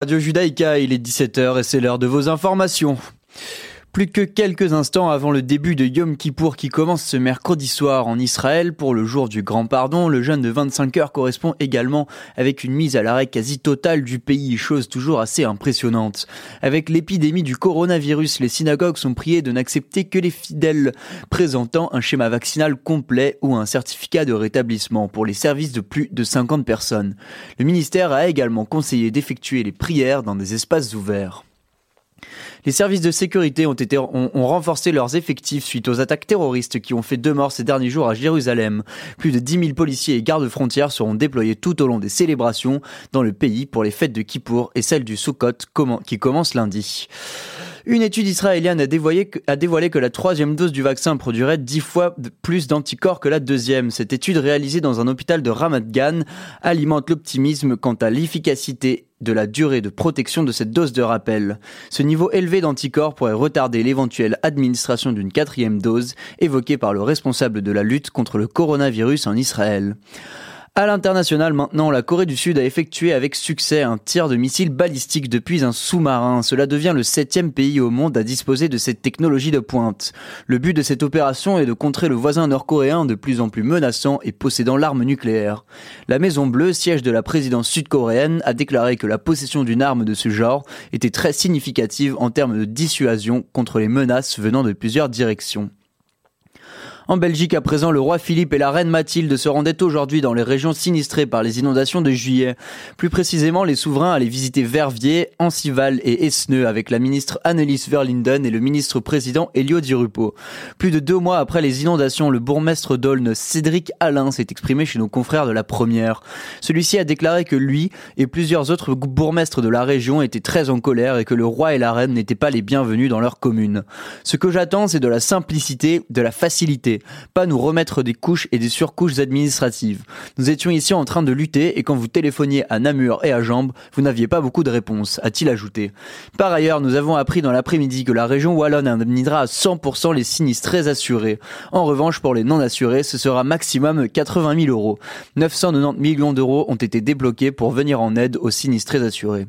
Radio Judaïka, il est 17h et c'est l'heure de vos informations. Plus que quelques instants avant le début de Yom Kippour qui commence ce mercredi soir en Israël pour le jour du grand pardon, le jeûne de 25 heures correspond également avec une mise à l'arrêt quasi totale du pays, chose toujours assez impressionnante. Avec l'épidémie du coronavirus, les synagogues sont priées de n'accepter que les fidèles présentant un schéma vaccinal complet ou un certificat de rétablissement pour les services de plus de 50 personnes. Le ministère a également conseillé d'effectuer les prières dans des espaces ouverts. Les services de sécurité ont, renforcé leurs effectifs suite aux attaques terroristes qui ont fait deux morts ces derniers jours à Jérusalem. Plus de 10 000 policiers et gardes frontières seront déployés tout au long des célébrations dans le pays pour les fêtes de Kippour et celles du Sukkot qui commencent lundi. Une étude israélienne a dévoilé, que, la troisième dose du vaccin produirait dix fois plus d'anticorps que la deuxième. Cette étude réalisée dans un hôpital de Ramat Gan alimente l'optimisme quant à l'efficacité de la durée de protection de cette dose de rappel. Ce niveau élevé d'anticorps pourrait retarder l'éventuelle administration d'une quatrième dose évoquée par le responsable de la lutte contre le coronavirus en Israël. À l'international maintenant, la Corée du Sud a effectué avec succès un tir de missile balistique depuis un sous-marin. Cela devient le septième pays au monde à disposer de cette technologie de pointe. Le but de cette opération est de contrer le voisin nord-coréen de plus en plus menaçant et possédant l'arme nucléaire. La Maison Bleue, siège de la présidence sud-coréenne, a déclaré que la possession d'une arme de ce genre était très significative en termes de dissuasion contre les menaces venant de plusieurs directions. En Belgique, à présent, le roi Philippe et la reine Mathilde se rendaient aujourd'hui dans les régions sinistrées par les inondations de juillet. Plus précisément, les souverains allaient visiter Verviers, Ancival et Esneux avec la ministre Annelies Verlinden et le ministre président Elio Di Rupo. Plus de deux mois après les inondations, le bourgmestre d'Aulne, Cédric Alain, s'est exprimé chez nos confrères de la première. Celui-ci a déclaré que lui et plusieurs autres bourgmestres de la région étaient très en colère et que le roi et la reine n'étaient pas les bienvenus dans leur commune. Ce que j'attends, c'est de la simplicité, de la facilité pas nous remettre des couches et des surcouches administratives. Nous étions ici en train de lutter et quand vous téléphoniez à Namur et à Jambes, vous n'aviez pas beaucoup de réponses, a-t-il ajouté. Par ailleurs, nous avons appris dans l'après-midi que la région Wallonne indemnisera à 100% les sinistrés assurés. En revanche, pour les non assurés, ce sera maximum 80 000 euros. 990 millions d'euros ont été débloqués pour venir en aide aux sinistrés assurés.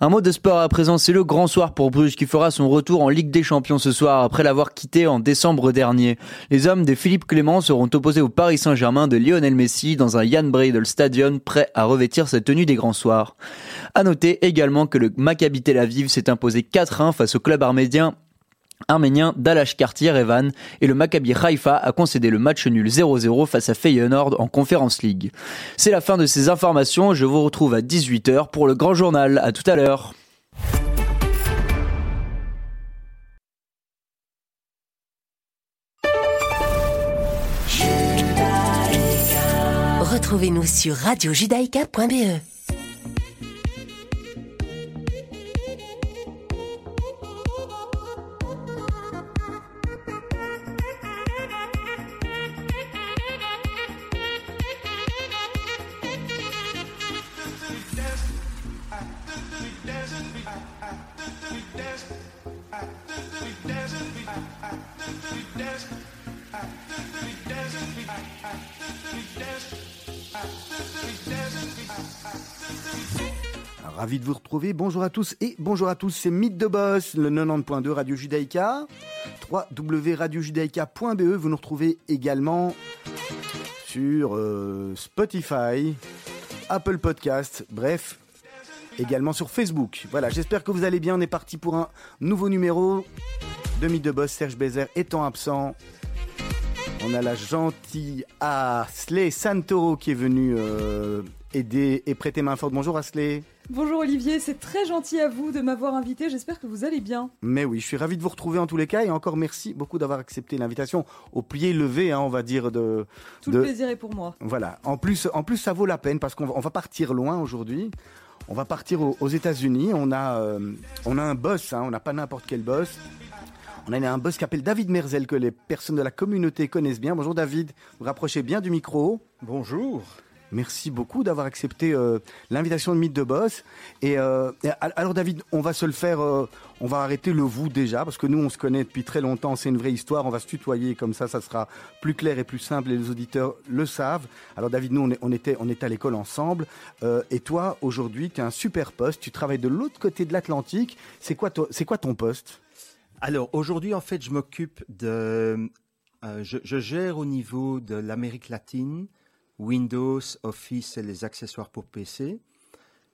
Un mot de sport à présent, c'est le grand soir pour Bruges qui fera son retour en Ligue des Champions ce soir après l'avoir quitté en décembre dernier. Les hommes des Philippe Clément seront opposés au Paris Saint-Germain de Lionel Messi dans un Jan Breidel Stadion prêt à revêtir sa tenue des grands soirs. À noter également que le Maccabi Tel Aviv s'est imposé 4-1 face au club arménien arménien Dalash Kartir Evan et le Maccabi Haifa a concédé le match nul 0-0 face à Feyenoord en Conference League. C'est la fin de ces informations, je vous retrouve à 18h pour le grand journal. À tout à l'heure. Retrouvez-nous sur radiojudaïka.be. Ravi de vous retrouver. Bonjour à tous et bonjour à tous. C'est Mythe de Boss, le 90.2 Radio Judaïka, www.radiojudaïka.be. Vous nous retrouvez également sur euh, Spotify, Apple Podcast, bref, également sur Facebook. Voilà, j'espère que vous allez bien. On est parti pour un nouveau numéro de Mythe de Boss. Serge Bézère étant absent. On a la gentille Asley Santoro qui est venue euh, aider et prêter main forte. Bonjour Asley. Bonjour Olivier, c'est très gentil à vous de m'avoir invité, j'espère que vous allez bien. Mais oui, je suis ravi de vous retrouver en tous les cas et encore merci beaucoup d'avoir accepté l'invitation au pied levé, hein, on va dire. de. Tout le plaisir est pour moi. Voilà, en plus, en plus ça vaut la peine parce qu'on va, partir loin aujourd'hui. On va partir aux, États-Unis. On a, euh, on a un boss, hein, on n'a pas n'importe quel boss. On a un boss qui s'appelle David Merzel, que les personnes de la communauté connaissent bien. Bonjour David, vous rapprochez bien du micro. Bonjour. Merci beaucoup d'avoir accepté euh, l'invitation de Mythe de Boss. Et, euh, alors David, on va se le faire, euh, on va arrêter le vous déjà, parce que nous on se connaît depuis très longtemps, c'est une vraie histoire, on va se tutoyer comme ça, ça sera plus clair et plus simple et les auditeurs le savent. Alors David, nous on, est- on était, on était à l'école ensemble, et toi aujourd'hui tu as un super poste, tu travailles de l'autre côté de l'Atlantique. C'est quoi, c'est quoi ton poste? Alors aujourd'hui, en fait, je m'occupe de, euh, je, je gère au niveau de l'Amérique latine Windows, Office et les accessoires pour PC.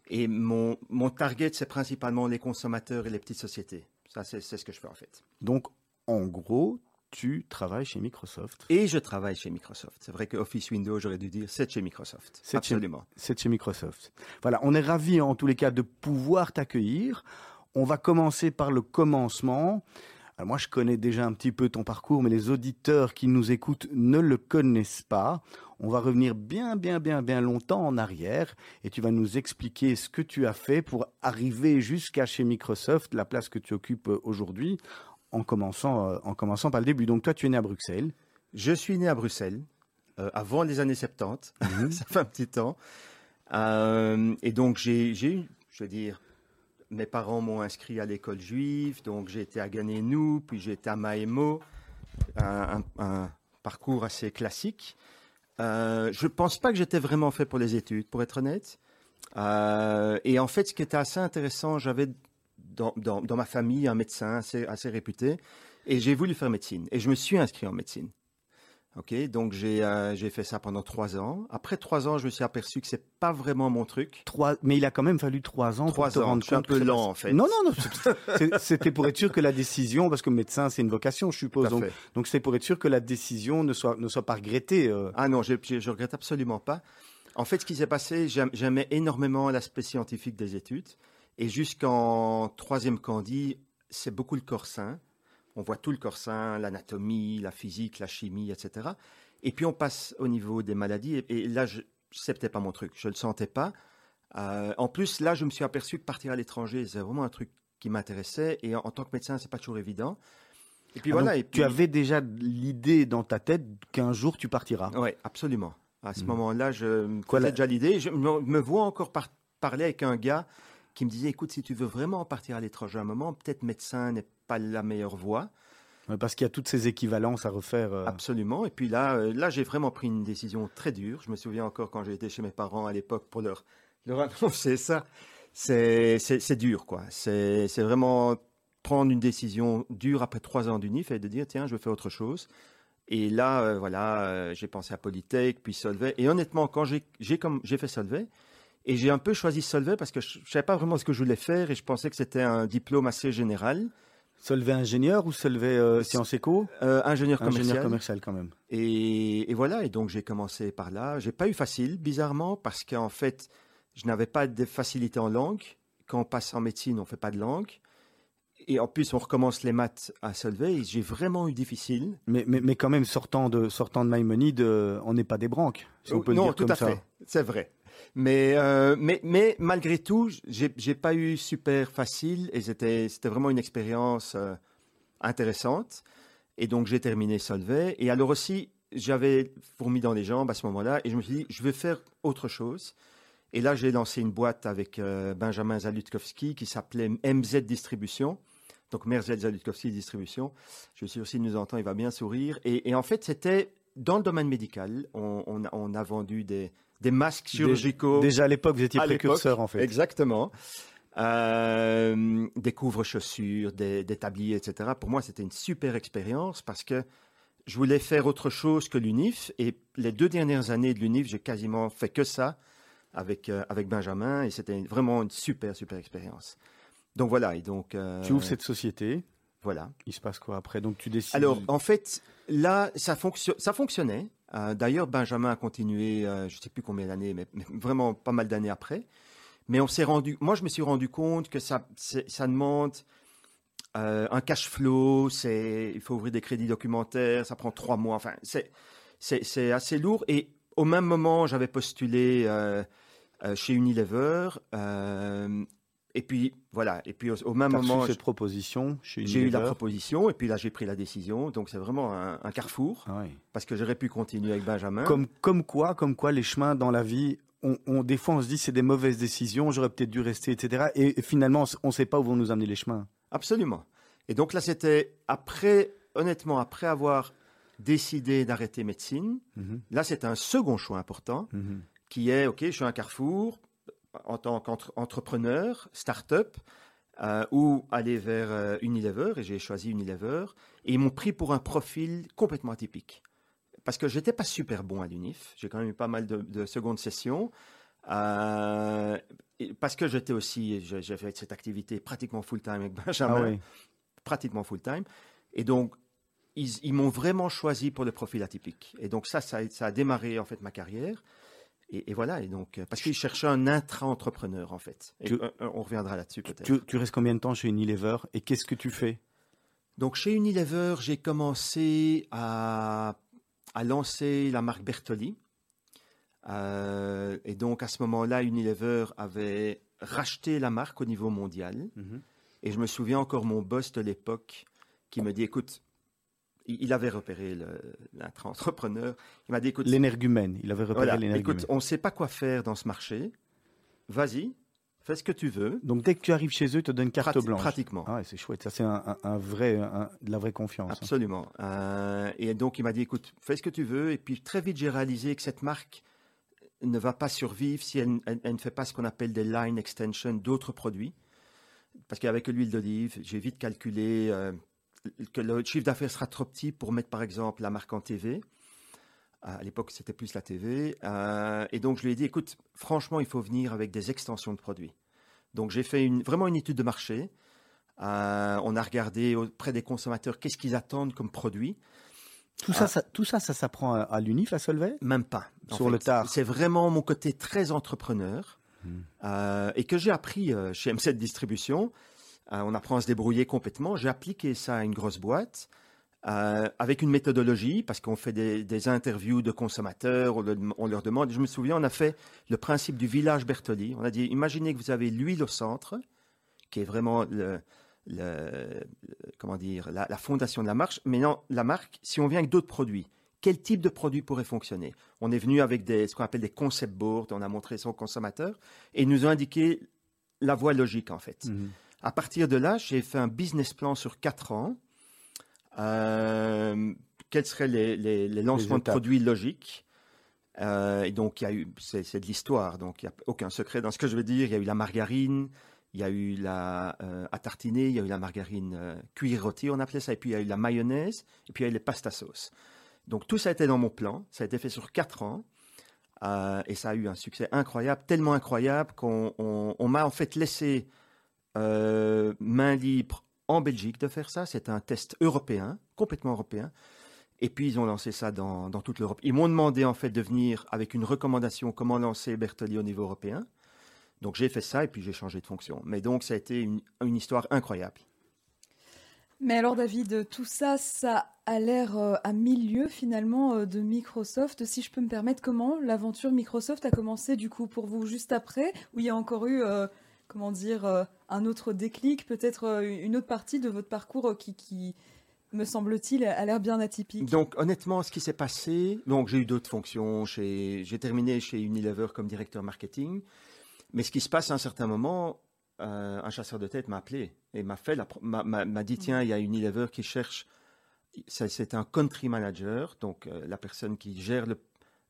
Et mon, mon target, c'est principalement les consommateurs et les petites sociétés. Ça, c'est ce que je fais en fait. Donc en gros, tu travailles chez Microsoft. Et je travaille chez Microsoft. C'est vrai que Office Windows, j'aurais dû dire, c'est chez Microsoft. Absolument. c'est chez Microsoft. Voilà, on est ravis en tous les cas de pouvoir t'accueillir. On va commencer par le commencement. Alors moi, je connais déjà un petit peu ton parcours, mais les auditeurs qui nous écoutent ne le connaissent pas. On va revenir bien, bien, bien, bien longtemps en arrière et tu vas nous expliquer ce que tu as fait pour arriver jusqu'à chez Microsoft, la place que tu occupes euh, aujourd'hui, en commençant, euh, en commençant par le début. Donc toi, tu es né à Bruxelles. Je suis né à Bruxelles, euh, avant les années 70. ça fait un petit temps. Euh, et donc, j'ai j'ai eu, je veux dire, mes parents m'ont inscrit à l'école juive, donc j'ai été à Ganenou, puis j'ai été à Maemo, un, parcours assez classique. Euh, je pense pas que j'étais vraiment fait pour les études, pour être honnête. Euh, et en fait, ce qui était assez intéressant, j'avais dans, ma famille un médecin assez réputé, et j'ai voulu faire médecine. Et je me suis inscrit en médecine. Ok, donc j'ai euh, j'ai fait ça pendant trois ans. Après trois ans, je me suis aperçu que c'est pas vraiment mon truc. Trois, mais il a quand même fallu trois ans Trois pour te ans, rendre un compte que peu lent, pas- en fait. Non, non, non. C'était pour être sûr que la décision, parce que médecin c'est une vocation, je suppose. Donc, c'est pour être sûr que la décision ne soit ne soit pas regrettée. euh. Ah non, je, je, je regrette absolument pas. En fait, ce qui s'est passé, j'aim- j'aimais énormément l'aspect scientifique des études. Et jusqu'en troisième candie, c'est beaucoup le corps sain. On voit tout le corps sain, l'anatomie, la physique, la chimie, etc. Et puis on passe au niveau des maladies. Et, et là, je, c'était pas mon truc. Je le sentais pas. Euh, en plus, là, je me suis aperçu que partir à l'étranger, c'est vraiment un truc qui m'intéressait. Et en, en tant que médecin, c'est pas toujours évident. Et puis Ah, voilà. donc, et puis, Tu avais déjà l'idée dans ta tête qu'un jour tu partiras. Oui, absolument. À ce Mhm. moment-là, je Quoi, déjà l'idée. Je me, me vois encore par- parler avec un gars qui me disait, écoute, si tu veux vraiment partir à l'étranger à un moment, peut-être médecin n'est pas la meilleure voie. Parce qu'il y a toutes ces équivalences à refaire. euh. Absolument. Et puis là, euh, là, j'ai vraiment pris une décision très dure. Je me souviens encore quand j'ai été chez mes parents à l'époque pour leur, leur annoncer ça. C'est, dur, quoi. C'est, vraiment prendre une décision dure après trois ans d'unif et de dire, tiens, je veux faire autre chose. Et là, euh, voilà, euh, j'ai pensé à Polytech, puis Solvay. Et honnêtement, quand j'ai, j'ai comme, j'ai fait Solvay, et j'ai un peu choisi Solvay parce que je, je savais pas vraiment ce que je voulais faire et je pensais que c'était un diplôme assez général. Solvay ingénieur ou Solvay euh, sciences éco? Euh, ingénieur commercial. Ingénieur commercial quand même. Et, et voilà, et donc j'ai commencé par là. J'ai pas eu facile, bizarrement, parce qu'en fait, je n'avais pas de facilité en langue. Quand on passe en médecine, on fait pas de langue. Et en plus, on recommence les maths à Solvay. J'ai vraiment eu difficile. Mais, mais, mais quand même, sortant de, sortant de Maïmonide, on n'est pas des branques, si on peut non, le dire tout comme à ça. fait, c'est vrai. Mais, euh, mais, mais malgré tout, j'ai pas eu super facile et c'était vraiment une expérience euh, intéressante. Et donc j'ai terminé Solvay. Et alors aussi, j'avais fourmi dans les jambes à ce moment-là et je me suis dit, je vais faire autre chose. Et là, j'ai lancé une boîte avec euh, Benjamin Zalutkowski qui s'appelait MZ Distribution. Donc Merzel Zalutkowski Distribution. Je suis sûr s'il nous entend, il va bien sourire. Et, en fait, c'était dans le domaine médical. On a vendu des, des masques chirurgicaux. Déjà à l'époque, vous étiez précurseur en fait. Exactement. Euh, des couvre-chaussures, des, des tabliers, etc. Pour moi, c'était une super expérience parce que je voulais faire autre chose que l'UNIF. Et les deux dernières années de l'UNIF, j'ai quasiment fait que ça avec, euh, avec Benjamin. Et c'était vraiment une super, super expérience. Donc voilà. Et donc, euh, Tu ouvres cette société. voilà. Il se passe quoi après? Donc tu décides. Alors, en fait, là, ça, fonction- ça fonctionnait. Euh, D'ailleurs, Benjamin a continué, euh, je ne sais plus combien d'années, mais, vraiment pas mal d'années après. Mais on s'est rendu, moi, je me suis rendu compte que ça, demande euh, un cash flow. Il faut ouvrir des crédits documentaires, ça prend trois mois. Enfin, c'est, assez lourd. Et au même moment, j'avais postulé chez Unilever. Et puis voilà, et puis au, au même moment, cette proposition j'ai eu la proposition, et puis là j'ai pris la décision. Donc c'est vraiment un, un carrefour, Ah ouais. parce que j'aurais pu continuer avec Benjamin. Comme, comme quoi, comme quoi les chemins dans la vie, on, on- des fois on se dit c'est des mauvaises décisions, j'aurais peut-être dû rester, etc. Et, finalement, on ne sait pas où vont nous amener les chemins. Absolument. Et donc là c'était après, honnêtement, après avoir décidé d'arrêter médecine, Mhm, là c'est un second choix important. mhm. qui est, OK, je suis un carrefour en tant qu'entrepreneur, start-up, euh, ou aller vers euh, Unilever, et j'ai choisi Unilever, et ils m'ont pris pour un profil complètement atypique. Parce que j'étais pas super bon à l'UNIF, j'ai quand même eu pas mal de, de secondes sessions, euh, parce que j'étais aussi, j'ai fait cette activité pratiquement full-time avec Benjamin, Ah oui. pratiquement full-time, et donc ils, ils m'ont vraiment choisi pour le profil atypique. Et donc ça, ça a démarré en fait ma carrière. Et, et voilà, et donc, euh, parce qu'ils cherchaient un intra-entrepreneur, en fait. Et, Tu- euh, euh, on reviendra là-dessus peut-être. Tu, tu restes combien de temps chez Unilever et qu'est-ce que tu fais? Donc, chez Unilever, j'ai commencé à, à lancer la marque Bertolli. Euh, et donc, à ce moment-là, Unilever avait racheté la marque au niveau mondial. Et je me souviens encore mon boss de l'époque qui me dit, écoute, il avait repéré le- l'intra-entrepreneur. Il m'a dit, écoute, L'énergumène, il avait repéré voilà, l'énergumène. écoute, on ne sait pas quoi faire dans ce marché. Vas-y, fais ce que tu veux. Donc dès que tu arrives chez eux, ils te donnent carte Prati- blanche. Pratiquement. Ah ouais, c'est chouette, ça c'est un, un- un vrai, un- de la vraie confiance. hein. Absolument. Euh, et donc, il m'a dit, écoute, fais ce que tu veux. Et puis, très vite, j'ai réalisé que cette marque ne va pas survivre si elle, elle- elle ne fait pas ce qu'on appelle des line extensions d'autres produits. Parce qu'avec l'huile d'olive, j'ai vite calculé euh, que le chiffre d'affaires sera trop petit pour mettre, par exemple, la marque en TV. À l'époque, c'était plus la TV. Euh, et donc, je lui ai dit, écoute, franchement, il faut venir avec des extensions de produits. Donc, j'ai fait une, vraiment une étude de marché. Euh, on a regardé auprès des consommateurs qu'est-ce qu'ils attendent comme produit. Tout, ça, ça, tout ça, ça s'apprend à, à l'UNIF à Solvay? Même pas. Sur le tard. C'est vraiment mon côté très entrepreneur Hmm. euh, et que j'ai appris euh, chez M7 Distribution. Euh, on apprend à se débrouiller complètement. J'ai appliqué ça à une grosse boîte euh, avec une méthodologie parce qu'on fait des, interviews de consommateurs, on, le- on leur demande. Je me souviens, on a fait le principe du village Bertolli. On a dit, imaginez que vous avez l'huile au centre, qui est vraiment le, comment dire, la, fondation de la marque. Mais non, la marque, si on vient avec d'autres produits, quel type de produit pourrait fonctionner? On est venu avec des, ce qu'on appelle des concept boards, on a montré ça aux consommateurs, et ils nous ont indiqué la voie logique, en fait. Mhm. À partir de là, j'ai fait un business plan sur quatre ans. Euh, quels seraient les, les- les lancements de produits logiques? Euh, Et donc, il y a eu, c'est de l'histoire, donc il n'y a aucun secret dans ce que je veux dire. Il y a eu la margarine, il y a eu la euh, à tartiner, il y a eu la margarine euh, cuir rôti, on appelait ça, et puis il y a eu la mayonnaise, et puis il y a eu les pasta sauce. Donc tout ça a été dans mon plan, ça a été fait sur quatre ans. euh, et ça a eu un succès incroyable, tellement incroyable qu'on on- on m'a en fait laissé euh, main libre en Belgique de faire ça. C'est un test européen, complètement européen. Et puis ils ont lancé ça dans, dans toute l'Europe. Ils m'ont demandé en fait de venir avec une recommandation comment lancer Bertolli au niveau européen. Donc j'ai fait ça et puis j'ai changé de fonction. Mais donc ça a été une, histoire incroyable. Mais alors David, tout ça, ça a l'air euh, à milieu finalement euh, de Microsoft. Si je peux me permettre, comment l'aventure Microsoft a commencé du coup pour vous juste après Ou il y a encore eu, comment dire, euh, un autre déclic, peut-être euh, une autre partie de votre parcours euh, qui, me semble-t-il, a l'air bien atypique Donc honnêtement, ce qui s'est passé, donc j'ai eu d'autres fonctions. Chez, j'ai terminé chez Unilever comme directeur marketing. Mais ce qui se passe à un certain moment, un chasseur de tête m'a appelé et m'a fait m'a, dit tiens, il y a Unilever qui cherche. C'est un country manager, donc la personne qui gère le,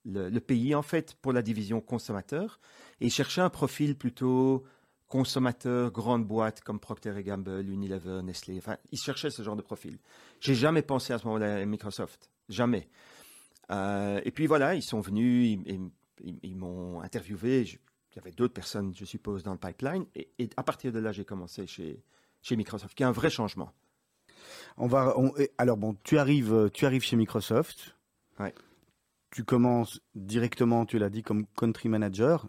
le, le pays en fait pour la division consommateur. Et il cherchait un profil plutôt consommateur, grande boîte comme Procter Gamble, Unilever, Nestlé. Enfin, il cherchait ce genre de profil. J'ai jamais pensé à ce moment-là à Microsoft, jamais. Euh, et puis voilà, ils sont venus, ils, ils- ils- ils m'ont interviewé. Je- il y avait d'autres personnes, je suppose, dans le pipeline. Et, et à partir de là, j'ai commencé chez, chez Microsoft, qui est un vrai changement. On va, on- alors bon, tu arrives, tu arrives chez Microsoft. Ouais. Tu commences directement, tu l'as dit, comme country manager,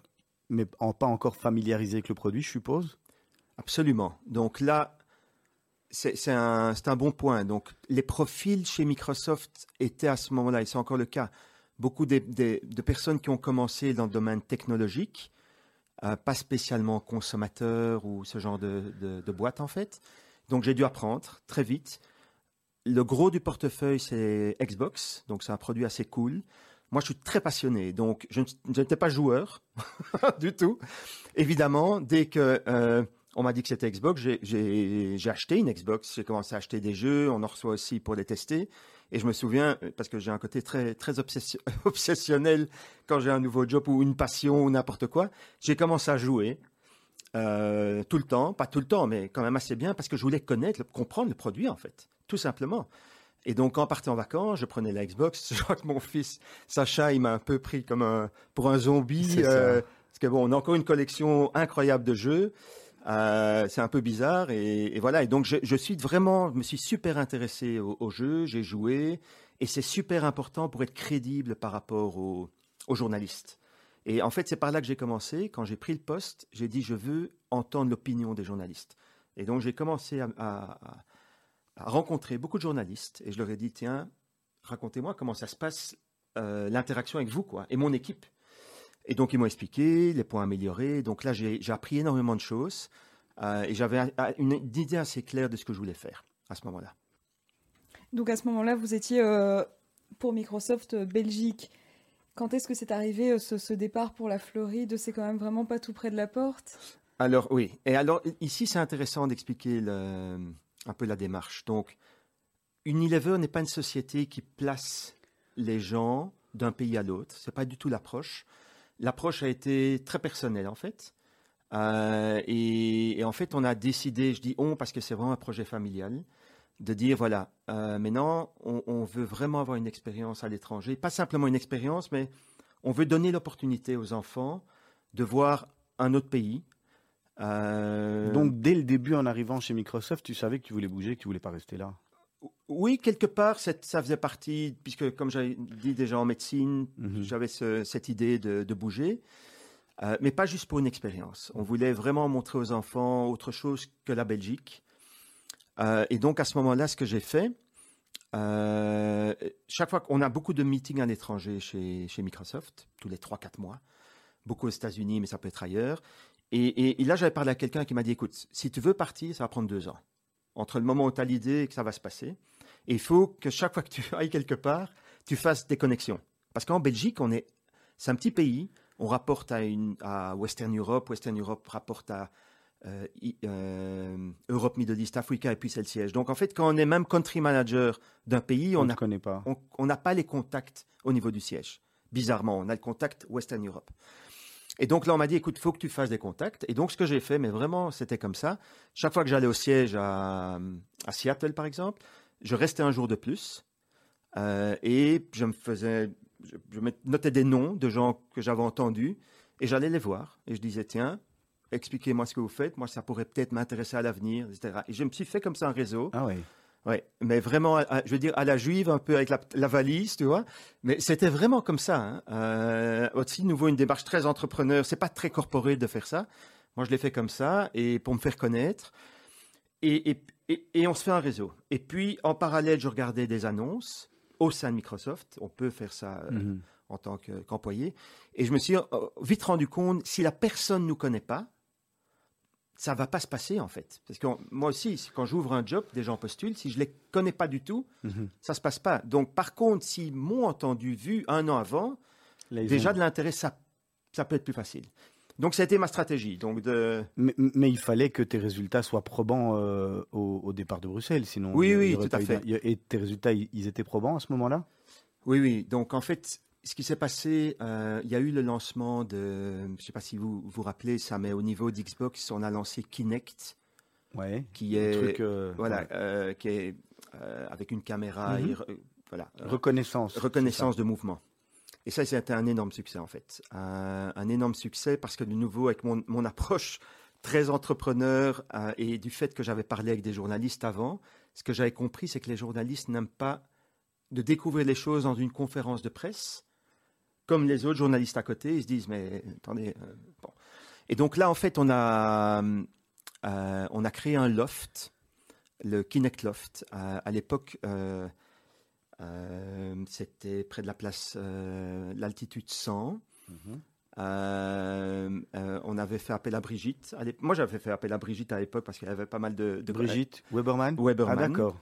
mais en, pas encore familiarisé avec le produit, je suppose. Absolument. Donc là, c'est un, bon point. Donc les profils chez Microsoft étaient à ce moment-là, et c'est encore le cas, beaucoup de personnes qui ont commencé dans le domaine technologique, euh, pas spécialement consommateur ou ce genre de, de boîte en fait. Donc j'ai dû apprendre très vite. Le gros du portefeuille, c'est Xbox, donc c'est un produit assez cool. Moi, je suis très passionné, donc je n'étais pas joueur du tout. Évidemment, dès que euh, on m'a dit que c'était Xbox, j'ai- acheté une Xbox. J'ai commencé à acheter des jeux, on en reçoit aussi pour les tester. Et je me souviens, euh, parce que j'ai un côté très très obsessi- obsessionnel quand j'ai un nouveau job ou une passion ou n'importe quoi, j'ai commencé à jouer. euh, tout le temps, pas tout le temps, mais quand même assez bien, parce que je voulais connaître, comprendre le produit en fait, tout simplement. Et donc, quand on partait en vacances, je prenais la Xbox. Je crois que mon fils, Sacha, il m'a un peu pris comme un, pour un zombie. Euh, parce que bon, on a encore une collection incroyable de jeux. Euh, c'est un peu bizarre. Et, et voilà. Et donc, je, je suis vraiment, je me suis super intéressé au, au jeu. J'ai joué. Et c'est super important pour être crédible par rapport aux, journalistes. Et en fait, c'est par là que j'ai commencé. Quand j'ai pris le poste, j'ai dit, je veux entendre l'opinion des journalistes. Et donc, j'ai commencé à, à- à- à rencontrer beaucoup de journalistes et je leur ai dit tiens, racontez-moi comment ça se passe euh, l'interaction avec vous quoi et mon équipe. Et donc ils m'ont expliqué les points améliorés. Donc là j'ai j'ai appris énormément de choses euh, et j'avais un- un- une, idée assez claire de ce que je voulais faire à ce moment-là. Donc à ce moment-là, vous étiez euh, pour Microsoft Belgique. Quand est-ce que c'est arrivé ce, ce départ pour la Floride? C'est quand même vraiment pas tout près de la porte? Alors oui, et alors ici c'est intéressant d'expliquer le- un peu la démarche. Donc Unilever n'est pas une société qui place les gens d'un pays à l'autre. C'est pas du tout l'approche. L'approche a été très personnelle en fait. Euh, et, en fait, on a décidé, je dis on parce que c'est vraiment un projet familial, de dire voilà, euh, maintenant, on veut vraiment avoir une expérience à l'étranger, pas simplement une expérience, mais on veut donner l'opportunité aux enfants de voir un autre pays. Euh, Donc, dès le début, en arrivant chez Microsoft, tu savais que tu voulais bouger, que tu voulais pas rester là. Oui, quelque part, ça faisait partie, puisque comme j'avais dit déjà en médecine, Mhm. j'avais ce- cette idée de, de bouger, euh, mais pas juste pour une expérience. On voulait vraiment montrer aux enfants autre chose que la Belgique. Euh, et donc à ce moment-là, ce que j'ai fait, euh, chaque fois qu'on a beaucoup de meetings à l'étranger chez, chez Microsoft, tous les 3-4 mois, beaucoup aux États-Unis, mais ça peut être ailleurs. Et, là, j'avais parlé à quelqu'un qui m'a dit, écoute, si tu veux partir, ça va prendre deux ans. Entre le moment où tu as l'idée et que ça va se passer. Et il faut que chaque fois que tu ailles quelque part, tu fasses des connexions. Parce qu'en Belgique, on est, c'est un petit pays. On rapporte à, une, à Western Europe. Western Europe rapporte à euh, euh, Europe, Middle East, Africa, et puis c'est le siège. Donc en fait, quand on est même country manager d'un pays, n'a on n'a pas les contacts au niveau du siège. Bizarrement, on a le contact Western Europe. Et donc là, on m'a dit, écoute, faut que tu fasses des contacts. Et donc, ce que j'ai fait, mais vraiment, c'était comme ça. Chaque fois que j'allais au siège à, Seattle, par exemple, je restais un jour de plus. euh, et je me faisais, je, notais des noms de gens que j'avais entendus. Et j'allais les voir. Et je disais, tiens, expliquez-moi ce que vous faites. Moi, ça pourrait peut-être m'intéresser à l'avenir, etc. Et je me suis fait comme ça un réseau. Ah ouais. Ouais, mais vraiment, à- je veux dire, à la juive, un peu avec la, la valise, tu vois. Mais c'était vraiment comme ça. Hein. Euh, aussi, nouveau, une démarche très entrepreneur. C'est pas très corporé de faire ça. Moi, je l'ai fait comme ça, et pour me faire connaître. Et, et, et, et on se fait un réseau. Et puis, en parallèle, je regardais des annonces au sein de Microsoft. On peut faire ça euh, Mhm. en tant que- qu'employé. et je me suis euh, vite rendu compte, si la personne nous connaît pas, ça va pas se passer en fait. Parce que moi aussi, si- quand j'ouvre un job, des gens postulent, si je les connais pas du tout, Mhm. ça se passe pas. Donc par contre, s'ils m'ont entendu, vu un an avant, Là, déjà de l'intérêt, ça, ça peut être plus facile. Donc ça a été ma stratégie. Donc de... mais, mais il fallait que tes résultats soient probants euh, au, au départ de Bruxelles, sinon. Oui, il oui, aurait tout à fait. Et tes résultats, ils étaient probants à ce moment-là? Oui, oui. Donc en fait, ce qui s'est passé, euh, il y a eu le lancement de, je sais pas si vous vous rappelez ça, mais au niveau d'Xbox, on a lancé Kinect, Ouais. qui est truc, euh, voilà, ouais. euh, qui est avec une caméra, Mhm. et voilà, Reconnaissance. reconnaissance de mouvement. Et ça, c'était un énorme succès en fait, un, un énorme succès parce que de nouveau avec mon, mon approche très entrepreneur et du fait que j'avais parlé avec des journalistes avant, ce que j'avais compris, c'est que les journalistes n'aiment pas de découvrir les choses dans une conférence de presse, comme les autres journalistes à côté, ils se disent mais attendez, euh, bon. Et donc là, en fait, on a euh, on a créé un loft, le Kinect Loft. Euh, à l'époque, c'était près de la place, l'altitude 100. Mhm. Euh, euh, on avait fait appel à Brigitte. Moi, j'avais fait appel à Brigitte à l'époque parce qu'il y avait pas mal de, de Brigitte Weberman Weberman. Ah d'accord.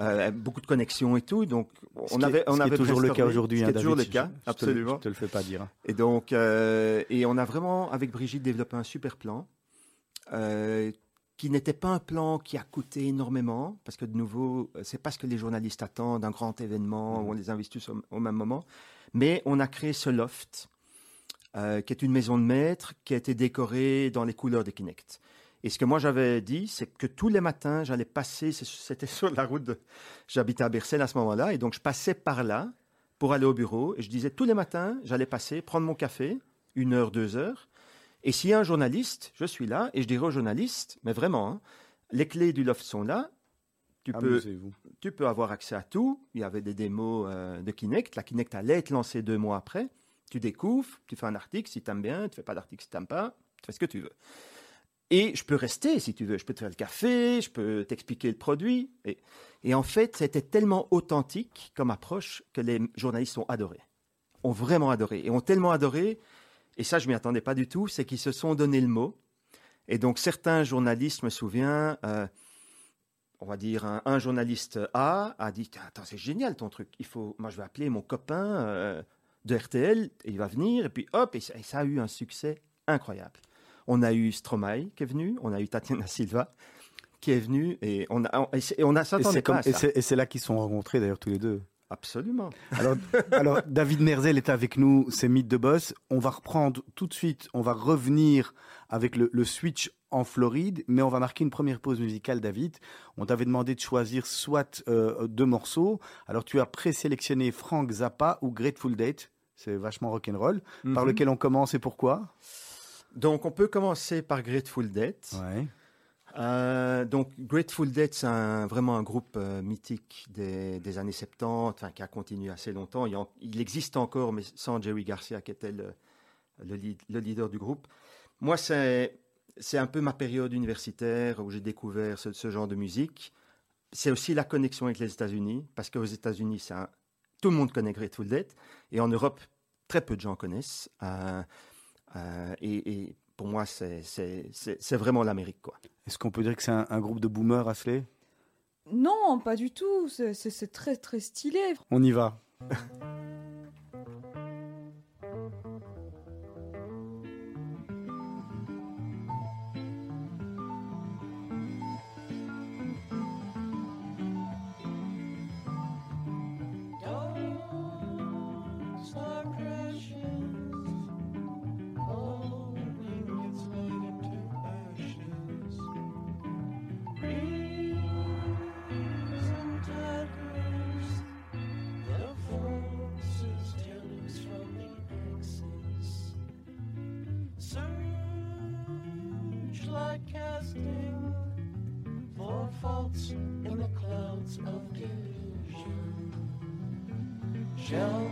Euh, beaucoup de connexions et tout. Donc, on avait, on ce qui est avait toujours le cas aujourd'hui. Ce hein, toujours le cas, je- absolument. Je te le fais pas dire. Et donc, euh, et on a vraiment, avec Brigitte, développé un super plan euh, qui n'était pas un plan qui a coûté énormément, parce que de nouveau, c'est pas ce que les journalistes attendent, un grand événement où on les investit tous au, au même moment. Mais on a créé ce loft, euh, qui est une maison de maître, qui a été décorée dans les couleurs de Kinect. Et ce que moi j'avais dit, c'est que tous les matins, j'allais passer, c'était sur la route, de- j'habitais à Bercel à ce moment-là, et donc je passais par là pour aller au bureau, et je disais tous les matins, j'allais passer, prendre mon café, une heure, deux heures, et s'il y a un journaliste, je suis là, et je dirais au journaliste, mais vraiment, hein, les clés du loft sont là, tu peux, tu peux avoir accès à tout. Il y avait des démos euh, de Kinect. La Kinect allait être lancée deux mois après. Tu découvres, tu fais un article si tu aimes bien, tu fais pas d'article si tu n'aimes pas, tu fais ce que tu veux. Et je peux rester si tu veux. Je peux te faire le café, je peux t'expliquer le produit. Et, en fait, c'était tellement authentique comme approche que les journalistes ont adoré. Ont vraiment adoré. Et ont tellement adoré, et ça, je m'y attendais pas du tout, c'est qu'ils se sont donné le mot. Et donc, certains journalistes, je me souviens, euh, on va dire, un, journaliste A a dit Attends, c'est génial ton truc. Il faut, moi, je vais appeler mon copain euh, de RTL, et il va venir, et puis hop, et ça a eu un succès incroyable. On a eu Stromae qui est venu, on a eu Tatiana Silva qui est venue, et on a, et on a Et s'attendait c'est pas à ça. et c'est là qu'ils se sont rencontrés d'ailleurs tous les deux. Absolument. Alors, alors, David Merzel est avec nous, c'est Mythe de Boss. On va reprendre tout de suite, on va revenir avec le, le switch en Floride, mais on va marquer une première pause musicale, David. On t'avait demandé de choisir soit euh, deux morceaux. Alors, tu as présélectionné Frank Zappa ou Grateful Dead. C'est vachement rock'n'roll. Par Mhm. lequel on commence et pourquoi? Donc, on peut commencer par Grateful Dead. Ouais. Euh, donc, Grateful Dead, c'est un- vraiment un groupe euh, mythique des, des années 70, enfin, qui a continué assez longtemps. Il, en- il existe encore, mais sans Jerry Garcia, qui était le, le, lead- le leader du groupe. Moi, c'est c'est un peu ma période universitaire où j'ai découvert ce, ce genre de musique. C'est aussi la connexion avec les États-Unis, parce qu'aux États-Unis, c'est un- tout le monde connaît Grateful Dead, et en Europe, très peu de gens connaissent. Euh, euh, et, et pour moi, c'est vraiment l'Amérique, quoi. Est-ce qu'on peut dire que c'est un, un groupe de boomers, Asley Non, pas du tout. C'est très très stylé. On y va. Shall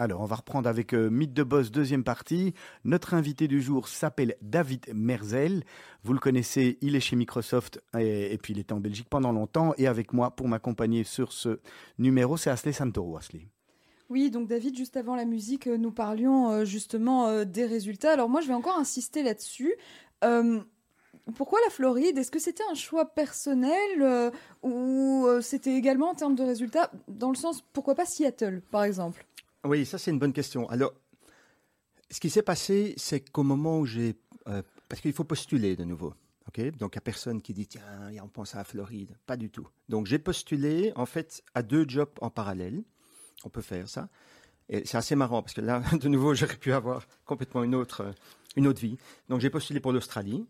Alors, on va reprendre avec euh, Mythe de Boss, deuxième partie. Notre invité du jour s'appelle David Merzel. Vous le connaissez, il est chez Microsoft et, puis il était en Belgique pendant longtemps. Et avec moi, pour m'accompagner sur ce numéro, c'est Asley Santoro. Asley. Oui, donc David, juste avant la musique, euh, nous parlions euh, justement euh, des résultats. Alors moi, je vais encore insister là-dessus. Pourquoi la Floride? Est-ce que c'était un choix personnel ou c'était également en termes de résultats? Dans le sens, pourquoi pas Seattle, par exemple? Oui, ça c'est une bonne question. Alors, ce qui s'est passé, c'est qu'au moment où j'ai... euh, parce qu'il faut postuler de nouveau. ok? Donc, il n'y a personne qui dit, tiens, on pense à la Floride. Pas du tout. Donc, j'ai postulé, en fait, à deux jobs en parallèle. On peut faire ça. Et c'est assez marrant, parce que là, de nouveau, j'aurais pu avoir complètement une autre, une autre vie. Donc, j'ai postulé pour l'Australie.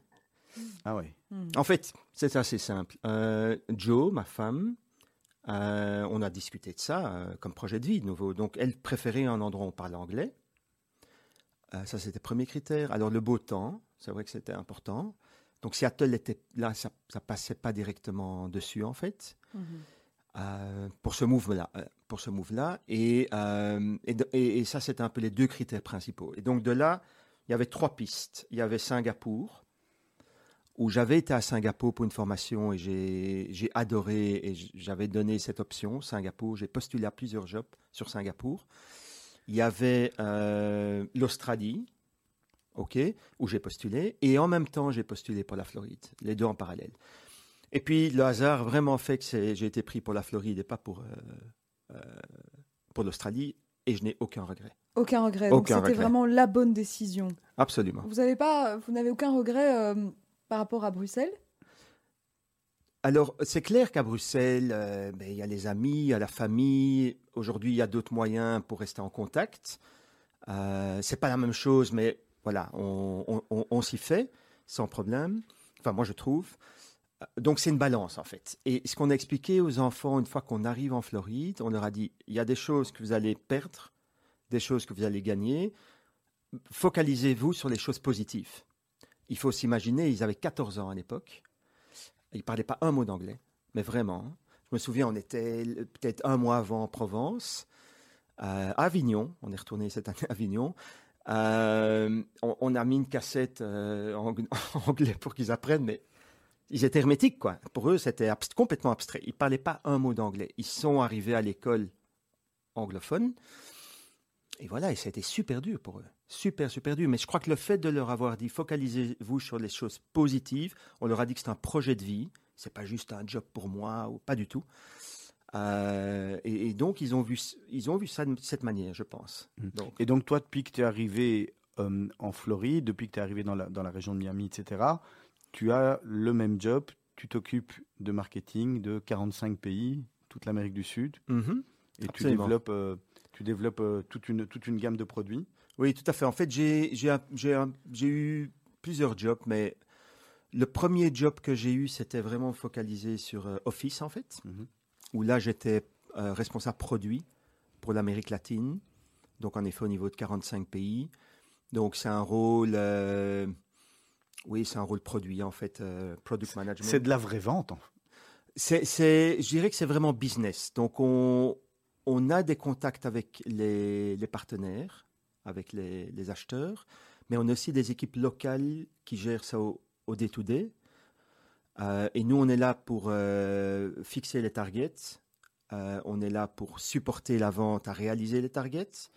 Ah ouais. En fait, c'est assez simple. Euh, Joe, ma femme, euh, on a discuté de ça euh, comme projet de vie de nouveau. Donc, elle préférait un endroit où on parle anglais. Euh, ça, c'était le premier critère. Alors, le beau temps, c'est vrai que c'était important. Donc, Seattle était là, ça, ça passait pas directement dessus, en fait, euh, pour ce move-là. pour ce move-là. Et, et, de- et- et ça, c'était un peu les deux critères principaux. Et donc, de là, il y avait trois pistes. Il y avait Singapour, où j'avais été à Singapour pour une formation et j'ai adoré et j'avais donné cette option, Singapour. J'ai postulé à plusieurs jobs sur Singapour. Il y avait euh, l'Australie, ok, où j'ai postulé. Et en même temps, j'ai postulé pour la Floride, les deux en parallèle. Et puis, le hasard vraiment fait que j'ai été pris pour la Floride et pas pour, euh, euh, pour l'Australie. Et je n'ai aucun regret. Aucun regret. Donc c'était vraiment la bonne décision. Absolument. Vous n'avez aucun regret par rapport à Bruxelles? Alors, c'est clair qu'à Bruxelles, euh, ben, il y a les amis, il y a la famille. Aujourd'hui, il y a d'autres moyens pour rester en contact. Euh, c'est pas la même chose, mais voilà, on- on s'y fait sans problème. Enfin, moi, je trouve. Euh, Donc, c'est une balance, en fait. Et ce qu'on a expliqué aux enfants, une fois qu'on arrive en Floride, on leur a dit, il y a des choses que vous allez perdre, des choses que vous allez gagner. Focalisez-vous sur les choses positives. Il faut s'imaginer, ils avaient 14 ans à l'époque. Ils ne parlaient pas un mot d'anglais, mais vraiment. Je me souviens, on était peut-être un mois avant en Provence, euh, à Avignon. On est retourné cette année à Avignon. Euh, on, a mis une cassette euh, en en anglais pour qu'ils apprennent, mais ils étaient hermétiques, quoi. Pour eux, c'était complètement abstrait. Ils ne parlaient pas un mot d'anglais. Ils sont arrivés à l'école anglophone. Et voilà, et ça a été super dur pour eux. Super, super dur. Mais je crois que le fait de leur avoir dit focalisez-vous sur les choses positives, on leur a dit que c'est un projet de vie, c'est pas juste un job pour moi, ou pas du tout. Euh, et, et donc, ils ont vu, ils ont vu ça de cette manière, je pense. Donc, Et donc, toi, depuis que tu es arrivé euh, en Floride, depuis que tu es arrivé dans la, dans la région de Miami, etc., tu as le même job, tu t'occupes de marketing de 45 pays, toute l'Amérique du Sud, mhm. et tu Absolument. développes, euh, tu développes euh, toute, une, toute une gamme de produits. Oui, tout à fait. En fait, j'ai eu plusieurs jobs, mais le premier job que j'ai eu, c'était vraiment focalisé sur euh, Office, en fait, Mhm. où là, j'étais euh, responsable produit pour l'Amérique latine, donc en effet au niveau de 45 pays. Donc, c'est un rôle, oui, c'est un rôle produit, en fait, product management. C'est de la vraie vente. en fait. C'est, c'est- je dirais que c'est vraiment business. Donc, on, on a des contacts avec les, partenaires, avec les, acheteurs, mais on a aussi des équipes locales qui gèrent ça au, day-to-day. Euh, et nous, on est là pour euh, fixer les targets. Euh, on est là pour supporter la vente à réaliser les targets.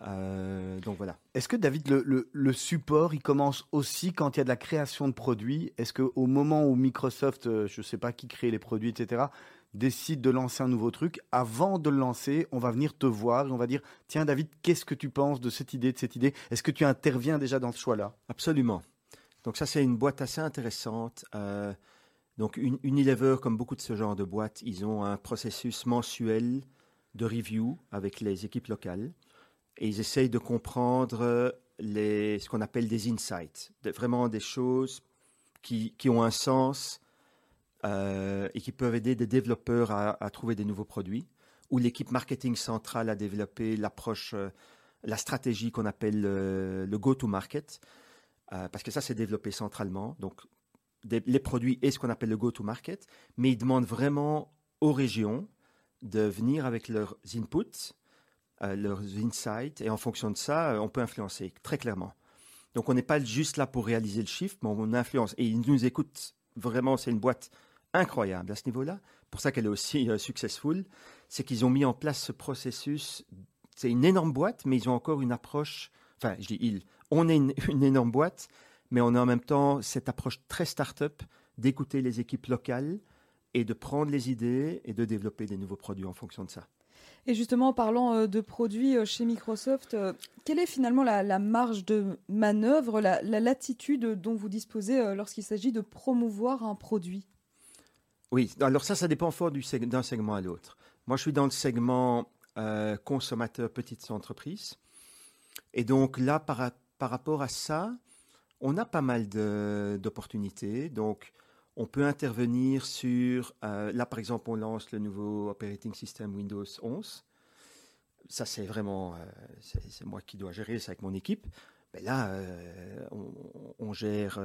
Donc voilà. Est-ce que David, le, support, il commence aussi quand il y a de la création de produits? Est-ce qu'au moment où Microsoft, je ne sais pas qui crée les produits, etc., décide de lancer un nouveau truc, avant de le lancer, on va venir te voir et on va dire, tiens David, qu'est-ce que tu penses de cette idée, de cette idée? Est-ce que tu interviens déjà dans ce choix-là? Absolument. Donc ça, c'est une boîte assez intéressante. Euh, donc une- Unilever, comme beaucoup de ce genre de boîtes, ils ont un processus mensuel de review avec les équipes locales et ils essayent de comprendre euh, les, ce qu'on appelle des insights, vraiment des choses qui, qui ont un sens et qui peuvent aider des développeurs à, à trouver des nouveaux produits, ou l'équipe marketing centrale a développé l'approche, euh, la stratégie qu'on appelle euh, le go-to-market, euh, parce que ça c'est développé centralement, donc les produits et ce qu'on appelle le go-to-market, mais ils demandent vraiment aux régions de venir avec leurs inputs, euh, leurs insights, et en fonction de ça, euh, on peut influencer très clairement. Donc on n'est pas juste là pour réaliser le chiffre, mais on influence. Et ils nous écoutent vraiment, c'est une boîte incroyable à ce niveau-là. Pour ça qu'elle est aussi euh, successful, c'est qu'ils ont mis en place ce processus. C'est une énorme boîte, mais ils ont encore une approche. Enfin, je dis ils. On est une, énorme boîte, mais on a en même temps cette approche très start-up d'écouter les équipes locales et de prendre les idées et de développer des nouveaux produits en fonction de ça. Et justement, en parlant euh, de produits euh, chez Microsoft, quelle est finalement la, marge de manœuvre, la, la latitude dont vous disposez lorsqu'il s'agit de promouvoir un produit? Oui, alors ça, ça dépend fort d'un segment à l'autre. Moi, je suis dans le segment euh, consommateur petites entreprises. Et donc là, par, par rapport à ça, on a pas mal d'opportunités. Donc, on peut intervenir sur, euh, là par exemple, on lance le nouveau operating system Windows 11. Ça, c'est vraiment, euh, c'est moi qui dois gérer ça avec mon équipe. Mais là, euh, on, gère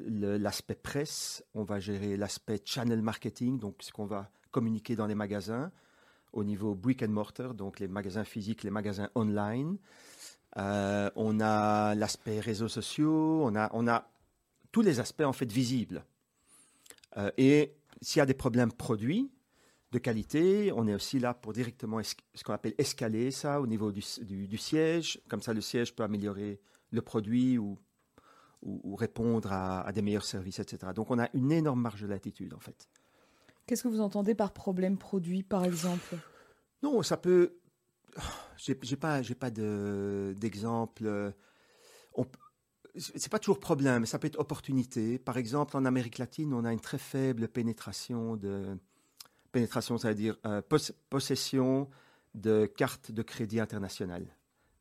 l'aspect presse, on va gérer l'aspect channel marketing, donc ce qu'on va communiquer dans les magasins, au niveau brick and mortar, donc les magasins physiques, les magasins online. Euh, on a l'aspect réseaux sociaux, on a, on a tous les aspects en fait visibles. Euh, et s'il y a des problèmes produits de qualité, on est aussi là pour directement ce qu'on appelle escaler ça au niveau du, du- du siège. Comme ça, le siège peut améliorer le produit ou, ou, ou répondre à, à des meilleurs services, etc. Donc, on a une énorme marge de latitude, en fait. Qu'est-ce que vous entendez par problème produit, par exemple? Non, ça peut. J'ai j'ai pas, j'ai pas de- d'exemple. euh, on C'est pas toujours problème, mais ça peut être opportunité. Par exemple, en Amérique latine, on a une très faible pénétration de pénétration, c'est-à-dire euh, pos- possession de cartes de crédit internationales.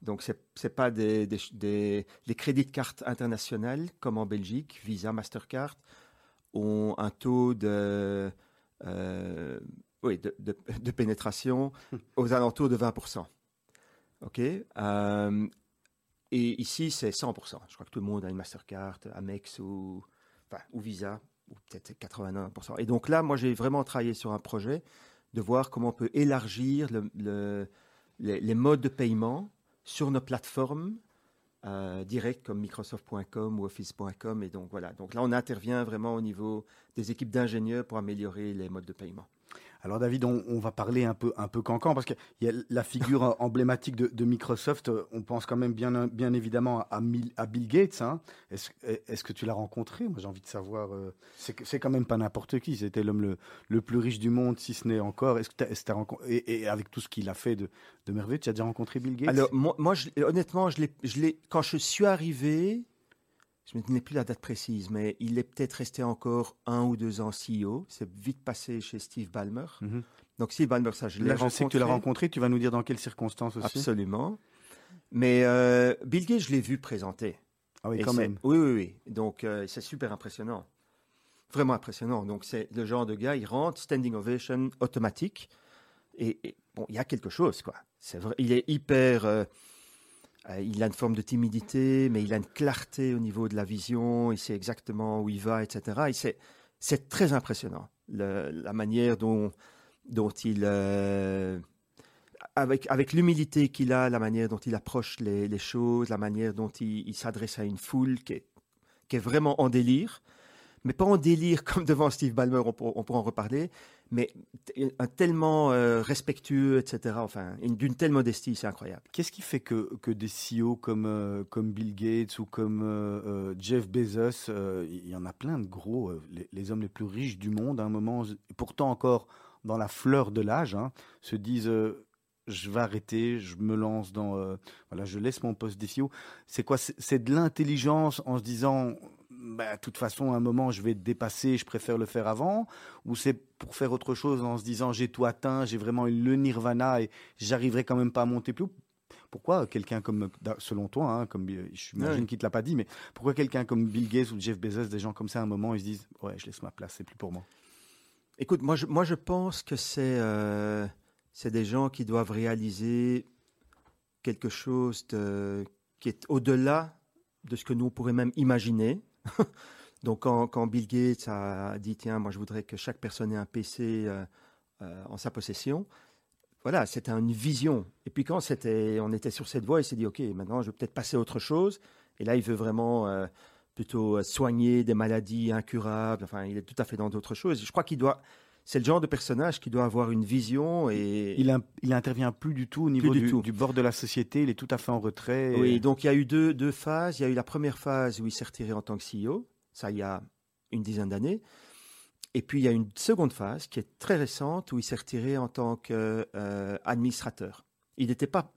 Donc, c'est c'est pas des, des, des- les crédits de cartes internationales comme en Belgique, Visa, Mastercard, ont un taux de euh, oui, de, de- de pénétration aux alentours de 20%. OK Euh, Et ici, c'est 100%. Je crois que tout le monde a une Mastercard, Amex ou, enfin, ou Visa, ou peut-être 81%. Et donc là, moi, j'ai vraiment travaillé sur un projet de voir comment on peut élargir le- le- les, les modes de paiement sur nos plateformes euh, directes comme Microsoft.com ou Office.com. Et donc voilà. Donc là, on intervient vraiment au niveau des équipes d'ingénieurs pour améliorer les modes de paiement. Alors David, on, on va parler un peu un peu cancan parce qu'il y a la figure emblématique de, de Microsoft. euh, On pense quand même bien bien évidemment à, Bill Gates. hein. Est-ce que tu l'as rencontré? Moi, j'ai envie de savoir. euh, c'est quand même pas n'importe qui. C'était l'homme le, le plus riche du monde, si ce n'est encore. Est-ce que t'as rencontré et, et avec tout ce qu'il a fait de, de merveilleux, tu as déjà rencontré Bill Gates? Alors, moi, moi, je- honnêtement, je l'ai, je l'ai- quand je suis arrivé, je ne plus la date précise, mais il est peut-être resté encore un ou deux ans CEO. C'est vite passé chez Steve Ballmer. Mhm. Donc, Steve Ballmer, ça, je l'ai Là, je sais que tu l'as rencontré. rencontré. Tu vas nous dire dans quelles circonstances aussi. Absolument. Mais euh, Bill Gates, je l'ai vu présenter. Ah oui, Et quand même. Oui, oui, oui. Donc, euh, c'est super impressionnant. Vraiment impressionnant. Donc, c'est le genre de gars, il rentre, standing ovation automatique. Et, et, bon, il y a quelque chose, quoi. C'est vrai. Il est hyper. euh, il a une forme de timidité, mais il a une clarté au niveau de la vision. Il sait exactement où il va, etc. Et c'est, très impressionnant. la manière dont, dont il. euh, avec, avec l'humilité qu'il a, la manière dont il approche les, choses, la manière dont il, s'adresse à une foule qui est, qui est vraiment en délire, mais pas en délire comme devant Steve Ballmer, on, on pourra en reparler, mais un tellement euh, respectueux, etc. Enfin, une- d'une telle modestie, c'est incroyable. Qu'est-ce qui fait que, que des CEO comme, euh, comme Bill Gates ou comme euh, Jeff Bezos, il y en a plein de gros, les, hommes les plus riches du monde, à un moment, pourtant encore dans la fleur de l'âge, hein, se disent je vais arrêter, je me lance dans, voilà, je laisse mon poste de CEO. C'est quoi? C'est de l'intelligence en se disant bah, de toute façon, à un moment, je vais dépasser, je préfère le faire avant, ou c'est pour faire autre chose en se disant j'ai tout atteint, j'ai vraiment eu le nirvana et j'arriverai quand même pas à monter plus haut. Pourquoi quelqu'un comme, selon toi, hein, comme je m'imagine Ouais. qu'il te l'a pas dit, mais pourquoi quelqu'un comme Bill Gates ou Jeff Bezos, des gens comme ça, à un moment, ils se disent ouais, je laisse ma place, c'est plus pour moi. Écoute, moi je, moi, je pense que c'est euh, des gens qui doivent réaliser quelque chose de, qui est au-delà de ce que nous on pourrait même imaginer. Donc, quand, Bill Gates a dit Tiens, moi je voudrais que chaque personne ait un PC euh, euh, en sa possession, voilà, c'était une vision. Et puis, quand on était sur cette voie, il s'est dit Ok, maintenant je vais peut-être passer à autre chose. Et là, il veut vraiment. euh, plutôt soigner des maladies incurables. Enfin, il est tout à fait dans d'autres choses. Je crois qu'il doit. C'est le genre de personnage qui doit avoir une vision et. Il, in- il intervient plus du tout au niveau du du, tout. du bord de la société, il est tout à fait en retrait. et- Oui, donc il y a eu deux, deux phases. Il y a eu la première phase où il s'est retiré en tant que CEO, ça il y a une dizaine d'années. Et puis il y a une seconde phase qui est très récente où il s'est retiré en tant qu'administrateur. il n'était pas.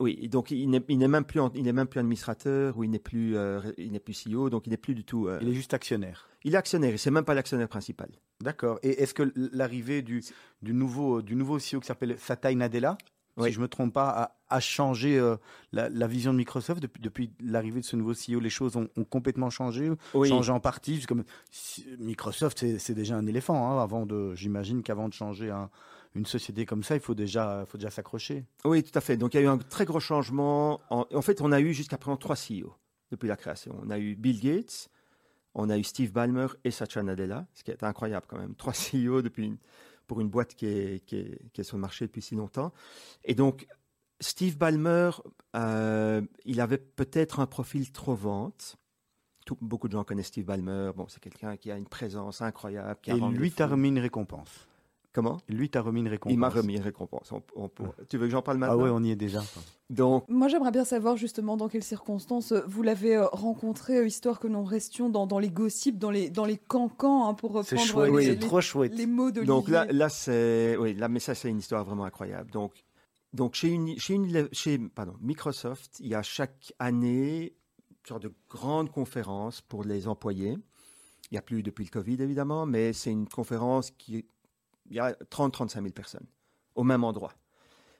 Oui, donc il n'est même plus il n'est même plus administrateur ou il n'est plus euh, il n'est plus CEO, donc il n'est plus du tout. euh, Il est juste actionnaire. il est actionnaire, il c'est même pas l'actionnaire principal. D'accord. Et est-ce que l'arrivée du, du, nouveau, du nouveau CEO qui s'appelle Satya Nadella, Oui. si je me trompe pas, a, a changé euh, la, la vision de Microsoft depuis, depuis l'arrivée de ce nouveau CEO Les choses ont, ont complètement changé, Oui. changé en partie? Comme, Microsoft, c'est c'est déjà un éléphant. hein, avant de, j'imagine qu'avant de changer un- une société comme ça, il faut déjà, faut déjà s'accrocher. Oui, tout à fait. Donc il y a eu un très gros changement. En, en fait, on a eu jusqu'à présent trois CEO depuis la création. On a eu Bill Gates, on a eu Steve Ballmer et Satya Nadella, ce qui est incroyable quand même. Trois CEO depuis une- pour une boîte qui est, qui, est, qui est sur le marché depuis si longtemps. Et donc, Steve Ballmer, euh, il avait peut-être un profil trop vente. Tout- beaucoup de gens connaissent Steve Ballmer. Bon, c'est quelqu'un qui a une présence incroyable. Qui Et lui une récompense. Comment Lui t'a remis une récompense. Il m'a remis une récompense. On- on pourra- Tu veux que j'en parle maintenant Ah ouais, on y est déjà. Donc, Moi, j'aimerais bien savoir justement dans quelles circonstances euh, vous l'avez euh, rencontré, euh, histoire que nous restions dans, dans les gossips, dans les, dans les cancans, hein, pour C'est reprendre chouette, les, c'est les- trop chouette. les mots d'Olivier. Donc là, là c'est, oui, là, mais ça, c'est une histoire vraiment incroyable. Donc, donc chez, une, chez, une, chez pardon, Microsoft, il y a chaque année une sorte de grande conférence pour les employés. Il n'y a plus depuis le Covid, évidemment, mais c'est une conférence qui, il y a 30-35 000 personnes au même endroit.